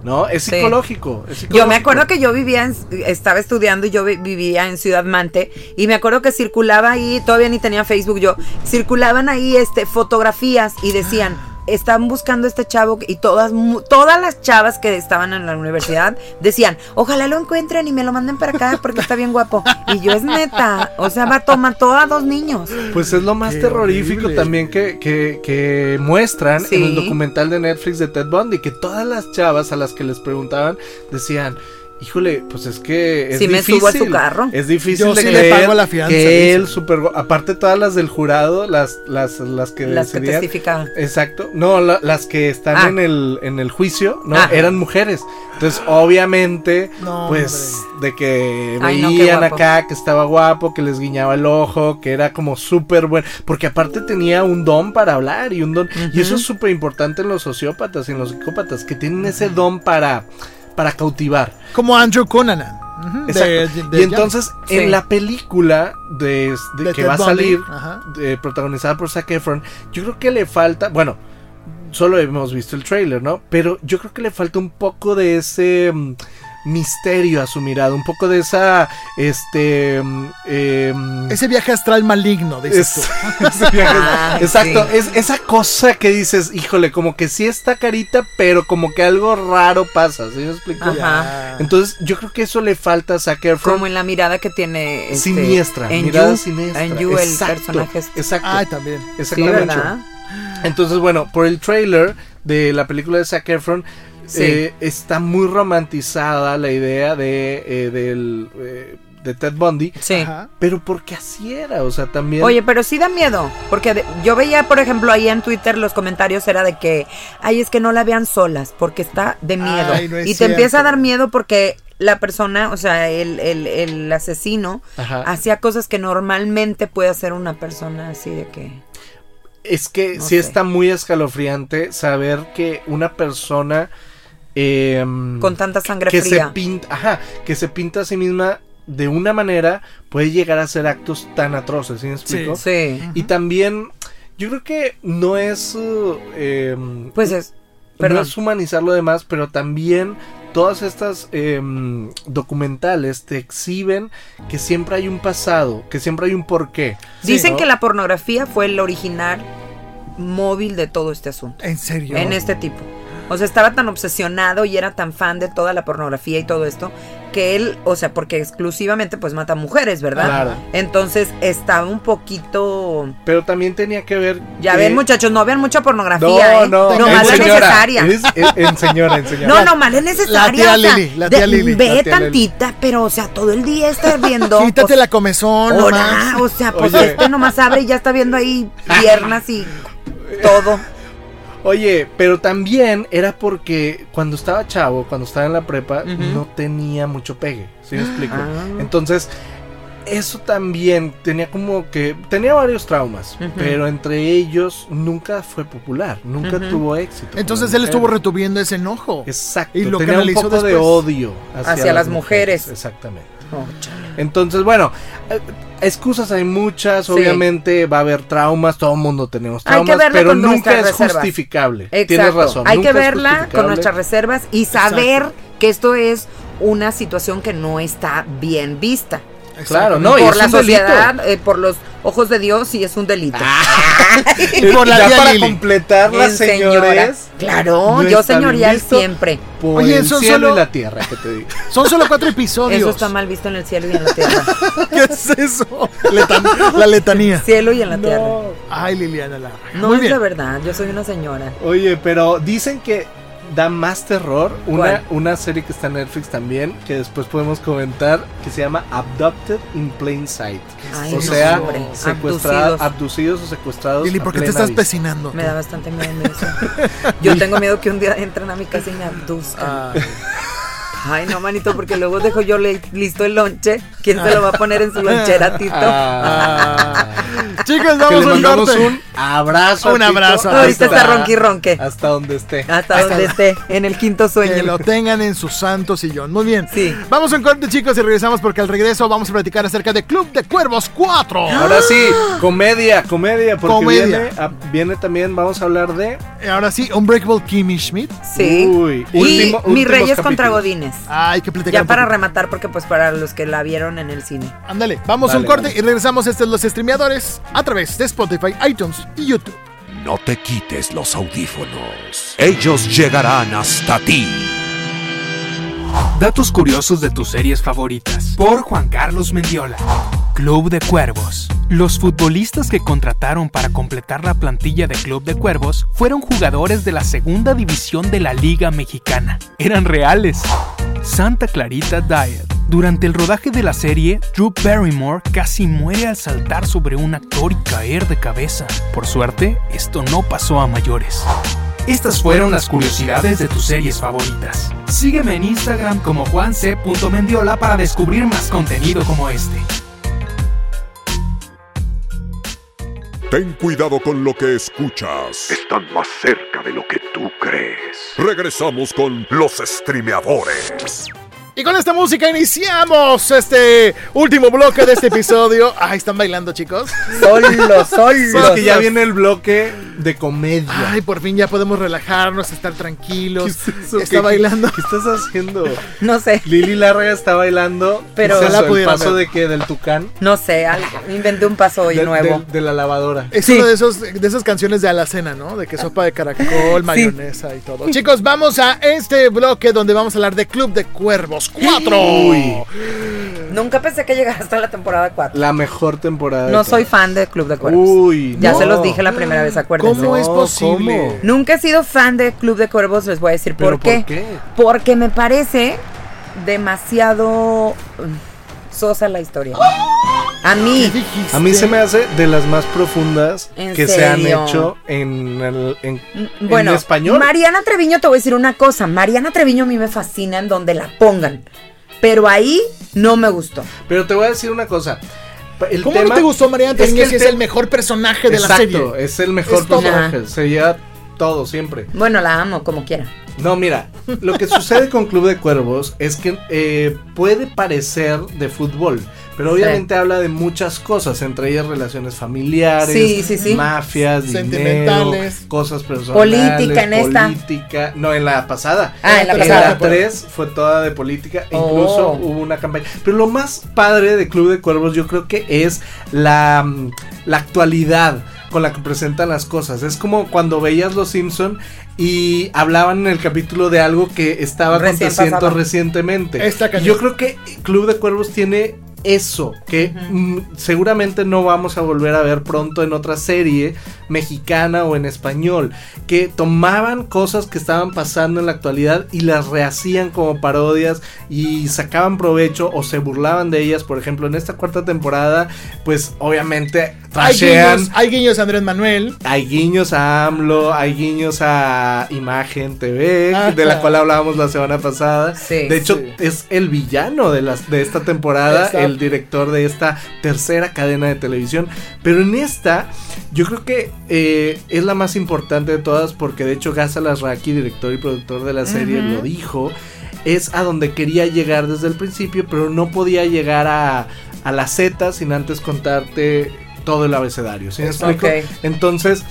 ¿no? Es Sí. psicológico, Yo me acuerdo que yo vivía, en, estaba estudiando y yo vi- vivía en Ciudad Mante y me acuerdo que circulaba ahí, todavía ni tenía Facebook yo, circulaban ahí este fotografías y decían, están buscando a este chavo y todas mu- todas las chavas que estaban en la universidad decían, ojalá lo encuentren y me lo manden para acá porque está bien guapo. Y yo es neta, o sea, va mató a dos niños. Pues es lo más Qué terrorífico horrible. también que, que, que muestran Sí. en el documental de Netflix de Ted Bundy, que todas las chavas a las que les preguntaban decían, híjole, pues es que es me difícil. subo a su carro. Es difícil Yo de sí le pago la fianza, que él super aparte todas las del jurado, las las las que Las que testificaban. Exacto. No, la- las que están Ah. en el en el juicio, no, Ah. eran mujeres. Entonces, obviamente, No, pues de que Ay, no, qué veían acá que estaba guapo, que les guiñaba el ojo, que era como súper bueno, porque aparte tenía un don para hablar y un don y eso es súper importante en los sociópatas y en los psicópatas que tienen ese don para para cautivar. Como Andrew Cunanan. Ujú, de- Exacto. de- de y entonces Sí. en la película de, de De que Ted va a salir protagonizada por Zac Efron, yo creo que le falta, bueno, solo hemos visto el trailer, ¿no? Pero yo creo que le falta un poco de ese mm, misterio a su mirada, un poco de esa, este, mm, em, Ese viaje astral maligno, dices es- tú. (laughs) ese viaje- Ay, exacto, sí. es esa cosa que dices, híjole, como que sí está carita, pero como que algo raro pasa, ¿sí me explico? Ajá. Entonces, yo creo que eso le falta a Zac Efron. Como en la mirada que tiene este, siniestra, en mirada You, siniestra. En You, el personaje. este. Exacto. Ay, también. Exactamente. ¿verdad? Entonces, bueno, por el trailer de la película de Zac Efron, Sí. eh, está muy romantizada la idea de, eh, del, eh, de Ted Bundy, Sí. Ajá. pero porque así era, o sea, también... Oye, pero sí da miedo, porque de- yo veía, por ejemplo, ahí en Twitter los comentarios era de que, ay, es que no la vean solas, porque está de miedo. Ay, no es y te empieza a dar miedo porque la persona, o sea, el, el, el asesino, hacía cosas que normalmente puede hacer una persona así de que... Es que No sí sé. está muy escalofriante saber que una persona... em, Con tanta sangre que fría. se pinta, ajá, que se pinta a sí misma de una manera puede llegar a hacer actos tan atroces, ¿sí me explico? Sí. Y también yo creo que no es uh, em, Pues es... no Perdón. es humanizar lo demás, pero también todas estas em, documentales te exhiben que siempre hay un pasado, que siempre hay un porqué. Dicen ¿no? que la pornografía fue el original móvil de todo este asunto. ¿En serio? En este tipo. O sea, estaba tan obsesionado y era tan fan de toda la pornografía y todo esto, que él, o sea, porque exclusivamente pues mata mujeres, ¿verdad? Claro. Entonces estaba un poquito... Pero también tenía que ver. Ya que- ven muchachos, no vean mucha pornografía, No, ¿eh? no, Nomás en la señora, necesaria. es- en- en señora, en señora. (laughs) No, no, más es necesaria. La tía Lili, la tía de- Lili, Ve la tía Lili. tantita, pero, o sea, todo el día estar viendo. (laughs) Quítate pues, la comezón nomás. o sea, pues Oye. este nomás abre y ya está viendo ahí (laughs) piernas y todo. Oye, pero también era porque cuando estaba chavo, cuando estaba en la prepa, no tenía mucho pegue. ¿Sí me explico? Ah. Entonces, eso también tenía como que tenía varios traumas, pero entre ellos nunca fue popular, nunca tuvo éxito. Entonces él estuvo retuviendo ese enojo. Exacto, y lo tenía un poco de odio Hacia las mujeres. Exactamente. Oh, chale. Entonces, bueno, eh, excusas hay muchas, Sí. obviamente va a haber traumas, todo el mundo tenemos traumas, pero nunca es reservas. justificable. Exacto. Tienes razón. Hay que verla con nuestras reservas y saber que esto es una situación que no está bien vista. Claro, no, y por es la un sociedad, eh, por los ojos de Dios, sí es un delito. (laughs) Y por la ya para Lili. En señora. señores. Claro, no yo señorial siempre. Por Oye, el son cielo solo- y la tierra, que te digo. Son solo cuatro episodios. Eso está mal visto en el cielo y en la tierra. (laughs) ¿Qué es eso? Letan- la letanía. cielo y en la tierra. Ay, Liliana Lara. No Muy es bien. la verdad, yo soy una señora. Oye, pero dicen que da más terror una, una serie que está en Netflix también, que después podemos comentar, que se llama Abducted in Plain Sight. Ay, o no, sea, secuestrados, abducidos. o secuestrados. Lili, a ¿por qué te estás pecinando? Me da bastante miedo eso. (laughs) Yo tengo miedo que un día entren a mi casa y me abduzcan. Ah, Ay, no, manito, porque luego dejo yo le- listo el lonche. ¿Quién se lo va a poner en su lonchera, Tito? Ah. Chicos, que vamos le a un mandamos corte. un abrazo. Un abrazo. Ahorita hasta- está ronqui ronque. Hasta donde esté. Hasta donde esté, en el quinto Que sueño. lo tengan en su santo sillón. Muy bien. Sí. Vamos a un corte, chicos, y regresamos porque al regreso vamos a platicar acerca de Club de Cuervos 4. Ahora sí, comedia, comedia, porque Comedia. Viene, ah, viene también, vamos a hablar de... Ahora sí, Unbreakable Kimmy Schmidt. Sí. Uy, y último- Mis últimos Reyes contra. Godines. Hay que platicar. Ya para rematar, porque pues para los que la vieron en el cine. Ándale, vamos a un corte vamos. y regresamos. Este es Los Streameadores a través de Spotify, iTunes y YouTube. No te quites los audífonos. Ellos llegarán hasta ti. Datos curiosos de tus series favoritas. Por Juan Carlos Mendiola. Club de Cuervos. Los futbolistas que contrataron para completar la plantilla de Club de Cuervos fueron jugadores de la segunda división de la Liga Mexicana. Eran reales. Santa Clarita Diet. Durante el rodaje de la serie, Drew Barrymore casi muere al saltar sobre un actor y caer de cabeza. Por suerte, esto no pasó a mayores. Estas fueron las curiosidades de tus series favoritas. Sígueme en Instagram como juanc.mendiola para descubrir más contenido como este. Ten cuidado con lo que escuchas. Están más cerca de lo que tú crees. Regresamos con los streameadores. Y con esta música iniciamos este último bloque de este episodio. (laughs) Ay, están bailando, chicos. Solo, (laughs) Es solo. que ya viene el bloque de comedia. Ay, por fin ya podemos relajarnos, estar tranquilos. ¿Qué es eso? Está ¿Qué- bailando. ¿Qué estás haciendo? (laughs) No sé, Lili Larga está bailando. Pero- ¿Qué es eso, el paso ver. de que del tucán. no sé, algo. Inventé un paso hoy De, nuevo. de- de la lavadora. Es Sí. una de, esos, de esas canciones de alacena, ¿no? De que sopa de caracol, mayonesa y todo. Chicos, vamos a este bloque donde vamos a hablar de Club de Cuervos 4. Uy, Nunca pensé que llegara hasta la temporada 4. la mejor temporada. de No soy fan de Club de Cuervos. Uy, ya no. se los dije la primera vez, acuérdense. ¿Cómo es posible? ¿cómo? Nunca he sido fan de Club de Cuervos, les voy a decir ¿Pero por qué. por qué? Porque me parece demasiado sosa la historia. A ¿Qué mí, dijiste? A mí se me hace de las más profundas ¿En que se han hecho en, el, en, mm, bueno, en español. Mariana Treviño, te voy a decir una cosa. Mariana Treviño a mí me fascina en donde la pongan. Pero ahí no me gustó. Pero te voy a decir una cosa. El ¿Cómo tema- no te gustó Mariana es que Treviño el si es el mejor personaje de la Exacto, serie? es el mejor Es personaje. Se lleva todo siempre. Bueno, la amo como quiera. No, mira, lo que sucede con Club de Cuervos es que eh, puede parecer de fútbol, pero Sí. obviamente habla de muchas cosas, entre ellas relaciones familiares, Sí, sí, sí. mafias, dinero, Sentimentales. cosas personales, Política en esta. política, no en la pasada, Ah, en la en pasada. la 3 fue toda de política, Oh. incluso hubo una campaña. Pero lo más padre de Club de Cuervos yo creo que es la, mm, la actualidad con la que presentan las cosas. Es como cuando veías Los Simpson y hablaban en el capítulo de algo que estaba Recién aconteciendo recientemente. Cañón. yo creo que Club de Cuervos tiene eso que mm, seguramente no vamos a volver a ver pronto en otra serie mexicana o en español que tomaban cosas que estaban pasando en la actualidad y las rehacían como parodias y sacaban provecho o se burlaban de ellas por ejemplo en esta cuarta temporada pues obviamente Hay guiños, hay guiños a Andrés Manuel. hay guiños a AMLO, hay guiños a Imagen TV, Ajá. de la cual hablábamos la semana pasada. Sí, de hecho, sí. es el villano de, las, de esta temporada, el director de esta tercera cadena de televisión. Pero en esta, yo creo que eh, es la más importante de todas porque de hecho Gasa Lasraki, director y productor de la serie, lo dijo. Es a donde quería llegar desde el principio, pero no podía llegar a, a la Z sin antes contarte todo el abecedario. ¿sí me explico? Entonces,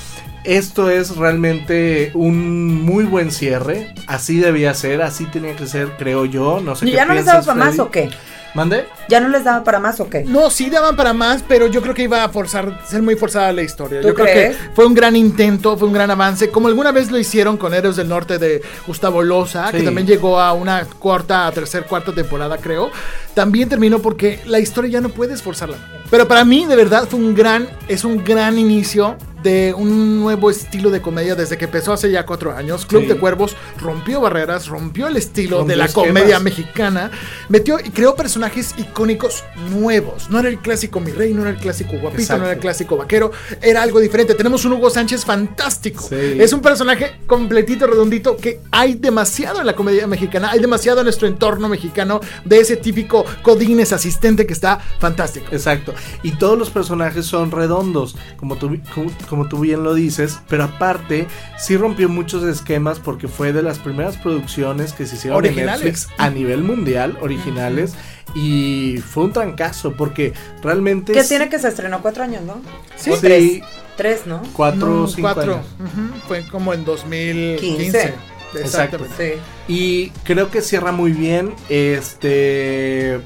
esto es realmente un muy buen cierre. Así debía ser, así tenía que ser, creo yo. No sé ¿Y qué ya no les para más o qué? ¿Mande? ¿Ya no les daba para más o qué? No, sí daban para más, pero yo creo que iba a forzar, ser muy forzada la historia. ¿Tú Yo creo crees? que fue un gran intento, fue un gran avance, como alguna vez lo hicieron con Héroes del Norte de Gustavo Loza, que también llegó a una cuarta, tercer, cuarta temporada, creo. También terminó porque la historia ya no puedes forzarla. Pero para mí, de verdad, fue un gran, es un gran inicio de un nuevo estilo de comedia desde que empezó hace ya cuatro años. Club Sí. de Cuervos rompió barreras, rompió el estilo Rompió de la esquemas. comedia mexicana, metió y creó personajes icónicos nuevos. No era el clásico mi rey, no era el clásico guapito, Exacto. no era el clásico vaquero, era algo diferente. Tenemos un Hugo Sánchez fantástico. Sí. Es un personaje completito, redondito, que hay demasiado en la comedia mexicana, hay demasiado en nuestro entorno mexicano de ese típico Codines asistente que está fantástico. Exacto. Y todos los personajes son redondos, como tú, como, como tú bien lo dices, pero aparte sí rompió muchos esquemas porque fue de las primeras producciones que se hicieron en. Netflix a nivel mundial, originales, y fue un trancazo porque realmente... ¿Qué es- tiene que se estrenó cuatro años, no? Sí. Sí. tres. Tres, ¿no? Cuatro No, cinco cuatro. años. Ujú, Fue como en 2015. Quince. Exactamente. Sí. Y creo que cierra muy bien. Este.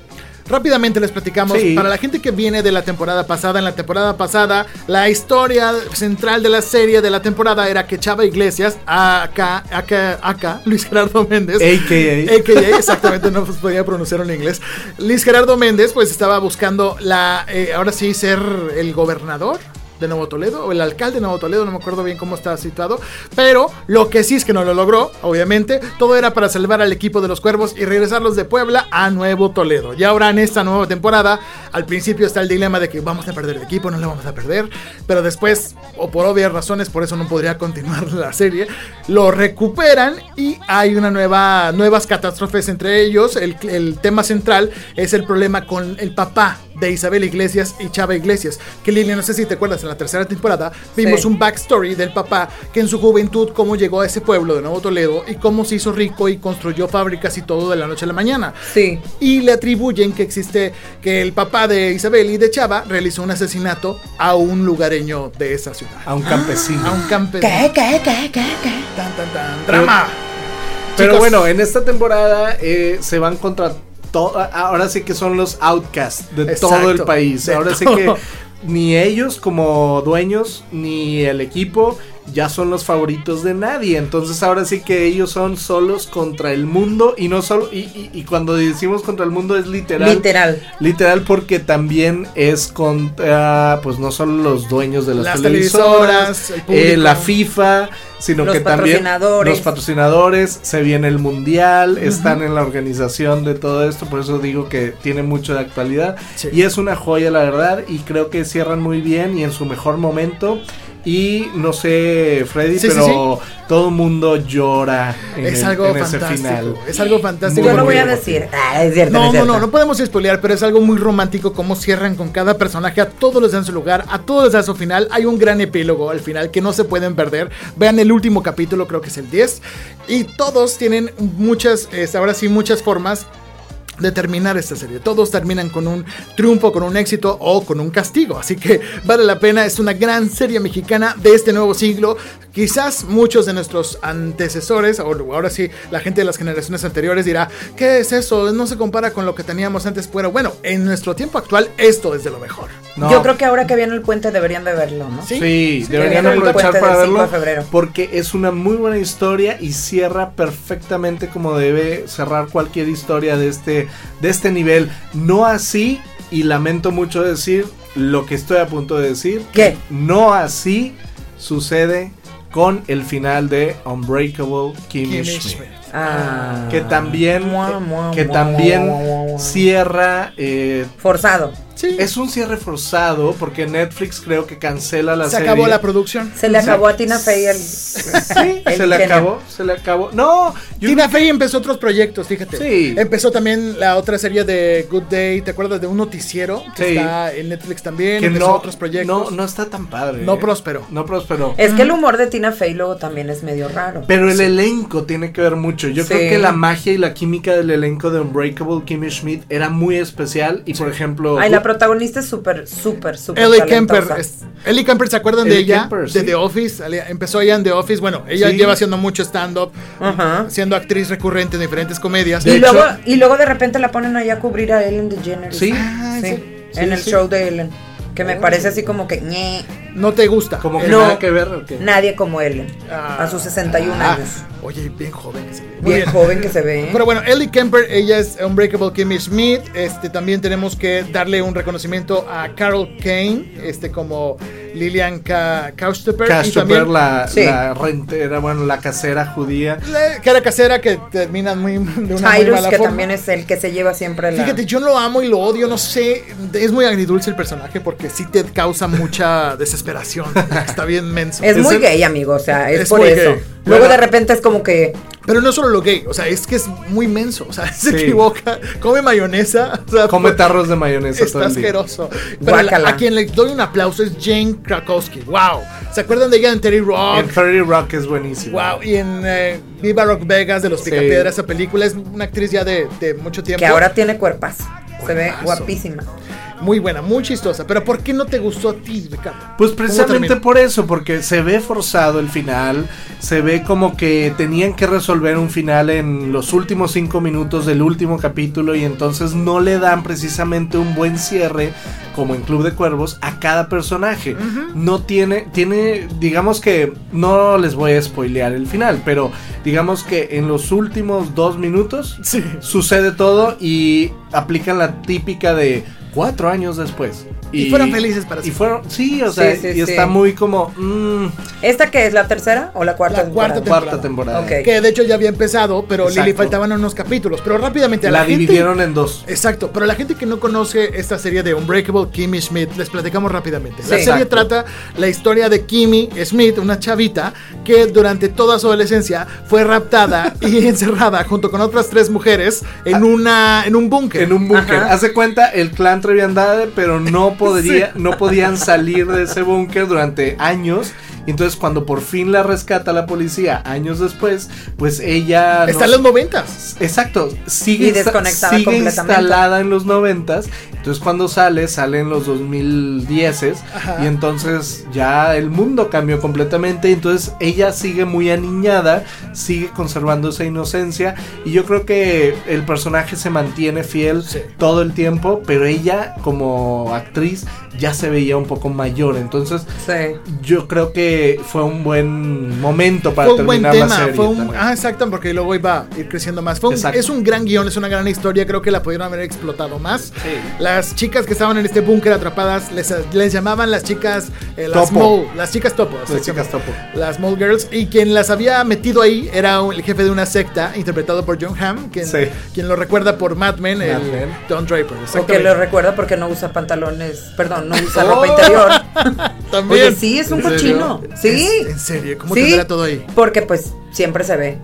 Rápidamente les platicamos, Sí. para la gente que viene de la temporada pasada, en la temporada pasada, la historia central de la serie de la temporada era que Chava Iglesias, acá, acá, acá, Luis Gerardo Méndez, AKA. AKA, exactamente, no pues, podía pronunciarlo en inglés. Luis Gerardo Méndez, pues estaba buscando la, eh, ahora sí, ser el gobernador de Nuevo Toledo, o el alcalde de Nuevo Toledo, no me acuerdo bien cómo está situado, pero lo que sí es que no lo logró, obviamente, todo era para salvar al equipo de los Cuervos y regresarlos de Puebla a Nuevo Toledo. Y ahora en esta nueva temporada, al principio está el dilema de que vamos a perder el equipo, no lo vamos a perder, pero después, o por obvias razones, por eso no podría continuar (laughs) la serie, lo recuperan y hay una nueva, nuevas catástrofes entre ellos. El, el tema central es el problema con el papá de Isabel Iglesias y Chava Iglesias. Que Lili, no sé si te acuerdas, en la tercera temporada vimos Sí. un backstory del papá que en su juventud cómo llegó a ese pueblo de Nuevo Toledo y cómo se hizo rico y construyó fábricas y todo de la noche a la mañana. Sí. Y le atribuyen que existe que el papá de Isabel y de Chava realizó un asesinato a un lugareño de esa ciudad. A un campesino. (gasps) A un campesino. ¿Qué, qué, qué, qué, qué? Tan, tan, tan. Drama. Pero bueno, en esta temporada eh, se van contra Ahora sí que son los outcasts de Exacto, todo el país. Ahora sí que ni ellos como dueños ni el equipo ya son los favoritos de nadie. Entonces ahora sí que ellos son solos contra el mundo y no solo y, y- y cuando decimos contra el mundo es literal. Literal. Literal porque también es contra, pues no solo los dueños de las, Las televisoras, televisoras, el eh, la FIFA, sino Los que también los patrocinadores, se viene el mundial, están en la organización de todo esto, por eso digo que tiene mucho de actualidad Sí. y es una joya la verdad y creo que cierran muy bien y en su mejor momento. Y no sé, Freddy, Sí, sí, pero todo el mundo llora en, es el- algo en ese fantástico. final. Es algo fantástico. Yo lo Muy voy a decir. Ah, es cierto, No, es no, cierto. no, no podemos spoilear, pero es algo muy romántico cómo cierran con cada personaje, a todos les dan su lugar, a todos les dan su final. Hay un gran epílogo al final que no se pueden perder. Vean el último capítulo, creo que es el 10. Y todos tienen muchas, eh, ahora sí, muchas formas de terminar esta serie. Todos terminan con un triunfo, con un éxito o con un castigo. Así que vale la pena. Es una gran serie mexicana de este nuevo siglo. Quizás muchos de nuestros antecesores, o ahora sí, la gente de las generaciones anteriores dirá, ¿qué es eso? No se compara con lo que teníamos antes. Pero bueno, en nuestro tiempo actual, esto es de lo mejor. No. Yo creo que ahora que viene el puente deberían de verlo, ¿no? Sí. Sí, deberían aprovechar para del 5 verlo porque es una muy buena historia y cierra perfectamente como debe cerrar cualquier historia de este de este nivel. No así y lamento mucho decir lo que estoy a punto de decir. ¿Qué? No así sucede con el final de Unbreakable Kimmy, Kimmy Schmidt. Schmidt. Ah. Que también, Mua, mua, que mua, también mua, mua, mua. cierra eh, Forzado. Sí. Es un cierre forzado porque Netflix creo que cancela la Se serie. acabó la producción. Se le acabó a Tina Fey el. Sí, (laughs) el se le acabó, se le acabó. No, yo Tina Fey empezó otros proyectos, fíjate. Sí. Empezó también la otra serie de Good Day, ¿te acuerdas de un noticiero? Que Sí. está en Netflix también, que empezó no, otros proyectos. no, no está tan padre. No ¿eh? prosperó. No prosperó. Es que el humor de Tina Fey luego también es medio raro. Pero el elenco tiene que ver mucho. Yo Sí. creo que la magia y la química del elenco de Unbreakable Kimmy Schmidt era muy especial. Y por ejemplo. Ay, la protagonista es súper, súper, súper. Ellie Kemper, es- Ellie Kemper, ¿se acuerdan de ella? Kemper, de. The Office. Empezó ella en The Office. Bueno, ella Sí. lleva haciendo mucho stand-up, Ajá. siendo actriz recurrente en diferentes comedias. Y luego, y luego de repente la ponen allá a cubrir a Ellen DeGeneres. Sí. Ah, Sí, sí. en Sí, el sí. show de Ellen. Que me parece así como que ñe, No te gusta. Como que No. nada que ver. ¿o qué? nadie como Ellen. Ah. a sus 61 Ah, años. Oye, bien joven que se ve. Muy Bien joven que se ve. ¿eh? Pero bueno, Ellie Kemper, ella es Unbreakable Kimmy Schmidt. Este, también tenemos que darle un reconocimiento a Carol Kane, este, como Lilian Ka también Topper, la, Sí. la rentera, bueno, la casera judía. la cara casera que termina muy, de una muy Tyrus, mala que forma. también es el que se lleva siempre la. Fíjate, yo lo amo y lo odio, no sé, es muy agridulce el personaje porque sí te causa mucha desesperación. (laughs) Está bien menso. es muy el- gay, amigo, o sea, es, Es por eso. gay. Luego Bueno. de repente es como que. Pero no solo lo gay, o sea, es que es muy menso, o sea, (laughs) se Sí. equivoca, come mayonesa, o sea, Come por- tarros de mayonesa Está todo el día. asqueroso. Pero la- a quien le doy un aplauso es Jane Krakowski. Wow. ¿Se acuerdan de ella en Terry Rock? En 30 Rock es buenísimo. Wow. Y en eh, Viva Rock Vegas de los Sí. Picapiedras, esa película es una actriz ya de, de mucho tiempo. Que ahora tiene cuerpas. Se ve Cuerpazo. guapísima. Muy buena, muy chistosa. Pero ¿por qué no te gustó a ti, Ricardo? Pues ¿Cómo precisamente por eso, porque se ve forzado el final, se ve como que tenían que resolver un final en los últimos cinco minutos del último capítulo y entonces no le dan precisamente un buen cierre, como en Club de Cuervos, a cada personaje. No tiene, tiene, digamos que, no les voy a spoilear el final, pero digamos que en los últimos dos minutos Sí. sucede todo y aplican la típica de cuatro años después. Y fueron felices para Y siempre. fueron, sí, o sea, Sí, sí, y sí. está muy como mm, ¿Esta que es la tercera o la cuarta? La cuarta temporada? cuarta temporada. Que de hecho ya había empezado, pero Exacto. Lili faltaban unos capítulos. Pero rápidamente a la, La gente- dividieron en dos. Exacto, pero la gente que no conoce esta serie de Unbreakable Kimmy Schmidt, les platicamos rápidamente. La serie Exacto. trata la historia de Kimmy Schmidt, una chavita que durante toda su adolescencia fue raptada y (laughs) encerrada junto con otras tres mujeres en una en un búnker. Ah. En un búnker. Hace cuenta el clan Treviandade, pero no podría, (laughs) no podían salir de ese búnker durante años. Y entonces cuando por fin la rescata la policía años después, pues ella Está no- en los noventas. Exacto, sigue, Y desconectada sigue instalada en los noventas. Entonces cuando sale, sale en los 2010 Ajá. y entonces ya el mundo cambió completamente. y Entonces ella sigue muy aniñada, sigue conservando esa inocencia y yo creo que el personaje se mantiene fiel Sí. todo el tiempo, pero ella como actriz ya se veía un poco mayor. Entonces Sí. yo creo que fue un buen momento para Fue un buen terminar la tema, serie. fue un, ah, exacto, porque luego iba a ir creciendo más. Fue un- es un gran guion, es una gran historia, creo que la pudieron haber explotado más. Sí. Las chicas que estaban en este búnker atrapadas les, les llamaban las chicas eh, las Topo. small, las chicas topo, Las chicas topo. las small girls y quien las había metido ahí era un- el jefe de una secta interpretado por John Hamm, quien, Sí. quien lo recuerda por Mad Men, el Mad Men. Don Draper. O que exactamente. lo recuerda porque no usa pantalones, perdón, no usa (laughs) ropa interior. (laughs) También. Oye, sí, es un ¿En Sí. Es- en serio, ¿cómo Sí, tendrá todo ahí? Porque pues siempre se ve.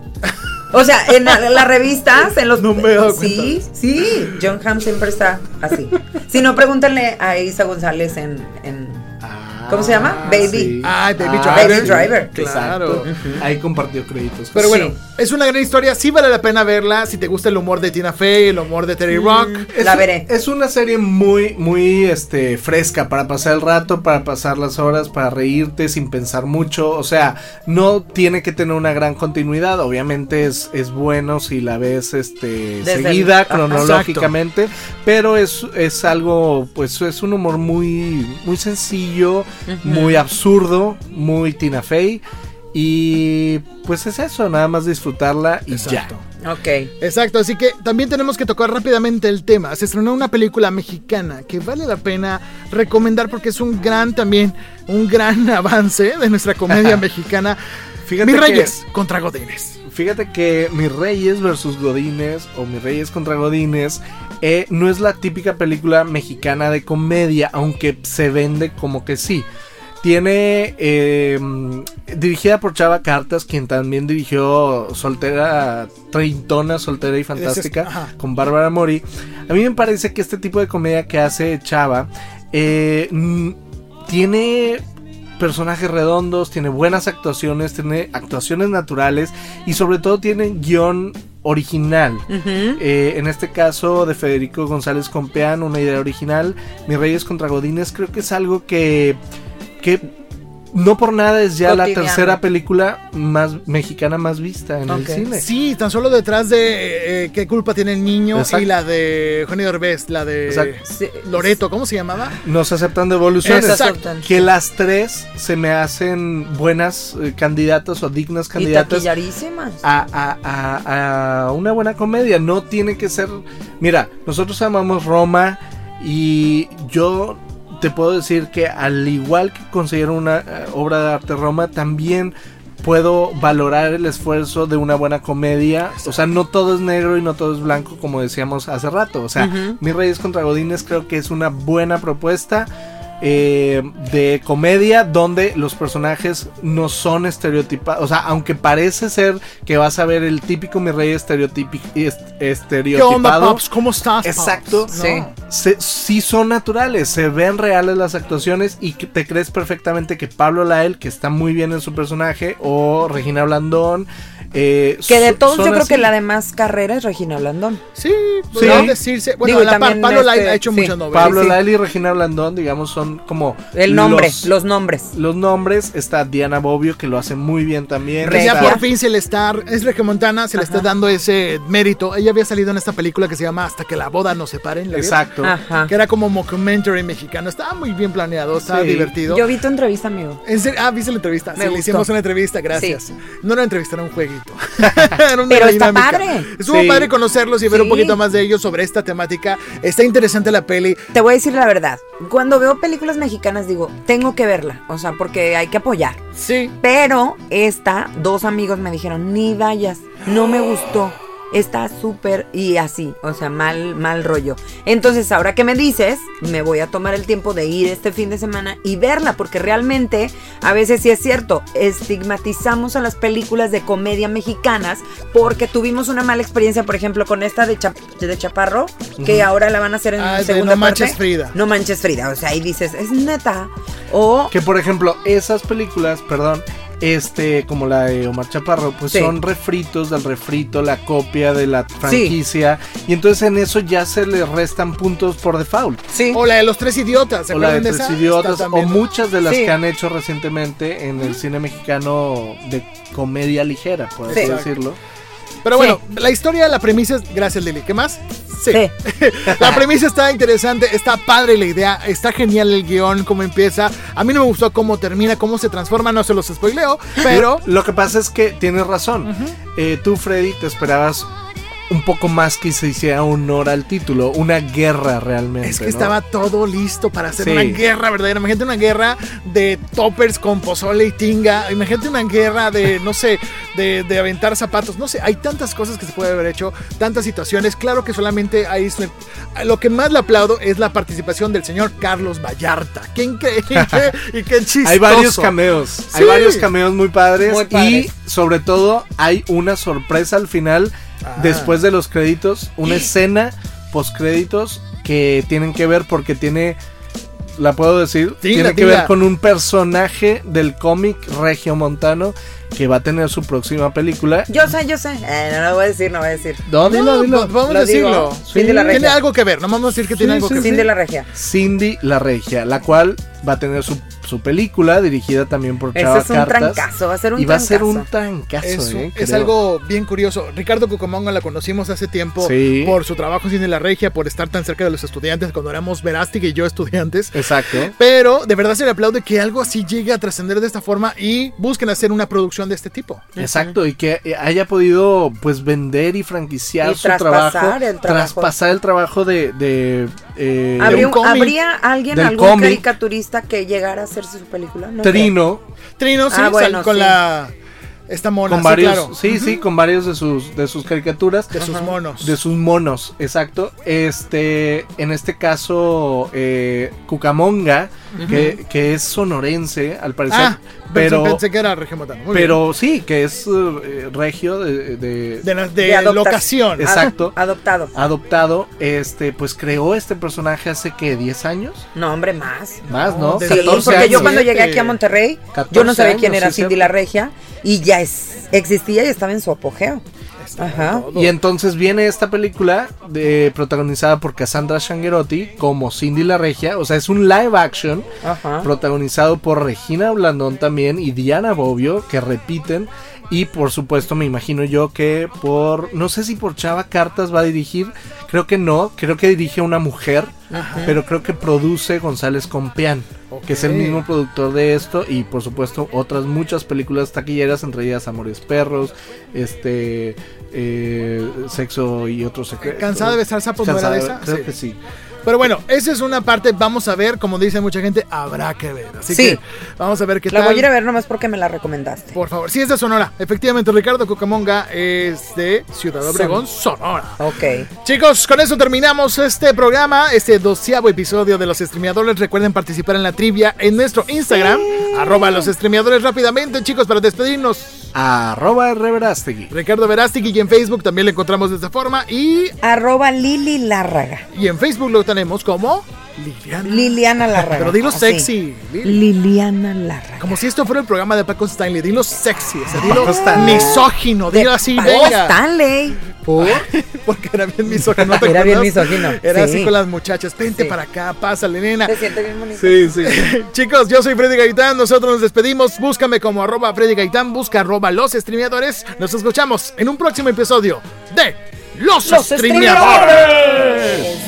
O sea, en la- las revistas, en los No me he dado Sí, sí, John Hamm siempre está así. Si no, pregúntenle a Isa González en, en ¿Cómo se llama? Ah, Baby. sí. Ay, Baby Ah, Driver. Baby Driver. Claro. Exacto. Ahí compartió créditos. Pero bueno, Sí. es una gran historia, sí vale la pena verla si te gusta el humor de Tina Fey, el humor de Terry Rock. La un- veré. Es una serie muy, muy este, fresca para pasar el rato, para pasar las horas, para reírte sin pensar mucho. O sea, no tiene que tener una gran continuidad. Obviamente es, es bueno si la ves este, Desde seguida, Ajá. cronológicamente. Pero es, es algo, pues es un humor muy, muy sencillo, muy absurdo, muy Tina Fey. Y pues es eso, nada más disfrutarla y Exacto. ya. Ok. Exacto, así que también tenemos que tocar rápidamente el tema. Se estrenó una película mexicana que vale la pena recomendar porque es un gran también, un gran (laughs) avance de nuestra comedia (laughs) mexicana. Fíjate Mis que- Reyes contra Godines. Fíjate que Mis Reyes versus Godines o Mis Reyes contra Godines eh, no es la típica película mexicana de comedia, aunque se vende como que sí. Tiene eh, dirigida por Chava Cartas, quien también dirigió Soltera, Treintona, Soltera y Fantástica, con Bárbara Mori. A mí me parece que este tipo de comedia que hace Chava eh, tiene personajes redondos, tiene buenas actuaciones, tiene actuaciones naturales y sobre todo tiene guion original. Eh, en este caso de Federico González Compeán, una idea original. Mis Reyes contra Godines creo que es algo que, que no por nada es ya la tercera película más mexicana más vista en el cine. Sí, tan solo detrás de eh, ¿Qué culpa tiene el niño? Exacto. Y la de Eugenio Derbez, la de. Loreto, ¿cómo se llamaba? Nos aceptan devoluciones. Exacto. Que las tres se me hacen buenas eh, candidatas o dignas candidatas a, a- a- a una buena comedia. No tiene que ser. Mira, nosotros amamos Roma y yo te puedo decir que al igual que considero una eh, obra de arte Roma, también puedo valorar el esfuerzo de una buena comedia. O sea, no todo es negro y no todo es blanco, como decíamos hace rato. O sea, Ujú. Mis Reyes contra Godines creo que es una buena propuesta. Eh, de comedia donde los personajes no son estereotipados, o sea, aunque parece ser que vas a ver el típico mi rey estereotipi- est- ¿Qué estereotipado, onda, Pops? ¿Cómo estás? Pops? Exacto. Sí. se- sí son naturales, se ven reales las actuaciones y te crees perfectamente que Pablo Lael, que está muy bien en su personaje, o Regina Blandón, eh, Que de todos yo creo así. que la de más carrera es Regina Blandón. Sí, podría decirse. Bueno, Digo, la, Pablo este, ha hecho sí. muchas novelas. Pablo sí. Y Regina Blandón, digamos, son como El nombre, los, los nombres. los nombres. Está Diana Bobbio, que lo hace muy bien también. Que ya Está- por fin se le está, es Regiomontana, se le está dando ese mérito. Ella había salido en esta película que se llama Hasta que la boda nos separen. ¿la? Exacto. Ajá. Que era como mockumentary mexicano. Estaba muy bien planeado, estaba Sí. divertido. Yo vi tu entrevista, amigo. En serio- ah, viste la entrevista. Me sí, le hicimos una entrevista, gracias. Sí. No era una entrevista, era un jueguito. (laughs) Era una Pero está padre. Estuvo Sí. padre conocerlos y ver un poquito más de ellos sobre esta temática. Está interesante la peli. Te voy a decir la verdad. Cuando veo películas mexicanas digo, tengo que verla. O sea, porque hay que apoyar. Sí. Pero esta, dos amigos me dijeron, ni vayas, no me gustó. Está súper y así, o sea, mal, mal rollo. Entonces, ahora que me dices, me voy a tomar el tiempo de ir este fin de semana y verla, porque realmente, a veces sí es cierto, estigmatizamos a las películas de comedia mexicanas porque tuvimos una mala experiencia, por ejemplo, con esta de, Chap- de Chaparro, que ahora la van a hacer en Ah, de segunda No parte. Manches Frida. No manches Frida, o sea, ahí dices, es neta. O Que por ejemplo, esas películas, perdón, este, como la de Omar Chaparro, pues Sí. son refritos del refrito, la copia de la franquicia. Y entonces en eso ya se le restan puntos por default. sí. O la de los tres idiotas. ¿se O la de Tres esa? Idiotas, o muchas de las Sí. que han hecho recientemente en el cine mexicano de comedia ligera, por así Sí. decirlo. Pero bueno, la historia, la premisa es. Gracias, Lili. ¿Qué más? Sí. Sí. (laughs) La premisa está interesante, está padre la idea, está genial el guion, cómo empieza. A mí no me gustó cómo termina, cómo se transforma, no se los spoileo, pero. Lo que pasa es que tienes razón. Eh, tú, Freddy, te esperabas un poco más que se hiciera honor al título, una guerra realmente. Es que ¿no? estaba todo listo para hacer Sí. una guerra verdadera. Imagínate una guerra de toppers con pozole y tinga. Imagínate una guerra de, no sé, de, de aventar zapatos. No sé, hay tantas cosas que se puede haber hecho, tantas situaciones. Claro que solamente hay. Lo que más le aplaudo es la participación del señor Carlos Vallarta. Qué increíble (laughs) y qué chistoso. Hay varios cameos, hay varios cameos muy padres, Muy y sobre todo hay una sorpresa al final, Ah. después de los créditos, una escena post créditos que tienen que ver porque tiene, la puedo decir, tiene que ver con un personaje del cómic Regio Montano que va a tener su próxima película. Yo sé, yo sé. Eh, no lo voy a decir, no voy a decir. No, dilo, No, dilo. pues, vamos a Lo decirlo. digo. Cindy la Tiene Regia. algo que ver, no vamos a decir que tiene Sí, algo sí, que sí. ver. Cindy la regia. Cindy la Regia, la cual va a tener su, su película dirigida también por Chava Ese es un Cartas. trancazo, va a ser un y va a ser un trancazo. Es, eh, es algo bien curioso. Ricardo Cucamonga la conocimos hace tiempo Sí. por su trabajo en Cine La Regia, por estar tan cerca de los estudiantes cuando éramos Verástig y yo estudiantes. Exacto. Pero de verdad se le aplaude que algo así llegue a trascender de esta forma y busquen hacer una producción de este tipo. Exacto, y que haya podido pues vender y franquiciar Y su traspasar trabajo, el trabajo. traspasar el trabajo de, de, eh, ¿Habría, un un- cómic. ¿Habría alguien, Del algún cómic. caricaturista que llegara a hacer su película? No. Trino, Trino, sí, Ah, bueno, con sí. la Esta mona, con sí, varios, claro. sí, sí, con varios de sus de sus caricaturas, De sus monos. de sus monos, exacto. Este, en este caso, eh, Cucamonga, que, que es sonorense, al parecer, Ah, pero, pensé, pensé que era regiomontano. Pero sí, que es eh, regio de, de-. De, la- de locación. Exacto. Adoptado. adoptado, este, pues creó este personaje hace que 10 años, No, hombre, más. más, No, Sí, 14 porque yo cuando llegué aquí a Monterrey, yo 14 no sabía quién años, era sí, Cindy la Regia y ya es, existía y estaba en su apogeo. Ajá. Y entonces viene esta película de, protagonizada por Cassandra Shangerotti como Cindy la Regia, o sea, es un live action Ajá. protagonizado por Regina Blandón también y Diana Bobbio, que repiten. Y por supuesto me imagino yo que por, no sé si por Chava Cartas va a dirigir, creo que no, creo que dirige una mujer, pero creo que produce González Compeán, que es el mismo productor de esto y por supuesto otras muchas películas taquilleras, entre ellas Amores Perros, este, eh, Sexo y otros secretos. ¿Cansada de besar sapos no era de esa? Creo Sí. que sí. Pero bueno, esa es una parte. Vamos a ver, como dice mucha gente, habrá que ver. Así Sí. que vamos a ver qué La tal. voy a ir a ver nomás porque me la recomendaste. Por favor, sí es de Sonora. Efectivamente, Ricardo Cucamonga es de Ciudad Obregón, Sonora. Ok. Chicos, con eso terminamos este programa, este doceavo episodio de Los Streameadores. Recuerden participar en la trivia en nuestro Instagram, arroba los streameadores rápidamente, chicos, para despedirnos. Arroba Reverastegui. Ricardo Verástegui y en Facebook también lo encontramos de esta forma. Y, Arroba Lili Lárraga. y en Facebook lo tenemos como Liliana. Liliana Lárraga. Pero dilo sexy. Lili. Liliana Lárraga. Como si esto fuera el programa de Paco Stanley. Dilo sexy. O sea, dilo misógino. De Dilo así, Paco venga. Stanley. ¿Por? (laughs) Porque era bien misógino. ¿no te Era bien misógino, Era sí. así con las muchachas. Vente Sí. para acá, pásale, nena. Se siente bien bonito. Sí, sí. (laughs) Chicos, yo soy Freddy Gaitán, nosotros nos despedimos. Búscame como arroba Freddy Gaitán, busca arroba los streameadores. Nos escuchamos en un próximo episodio de Los, Los streameadores.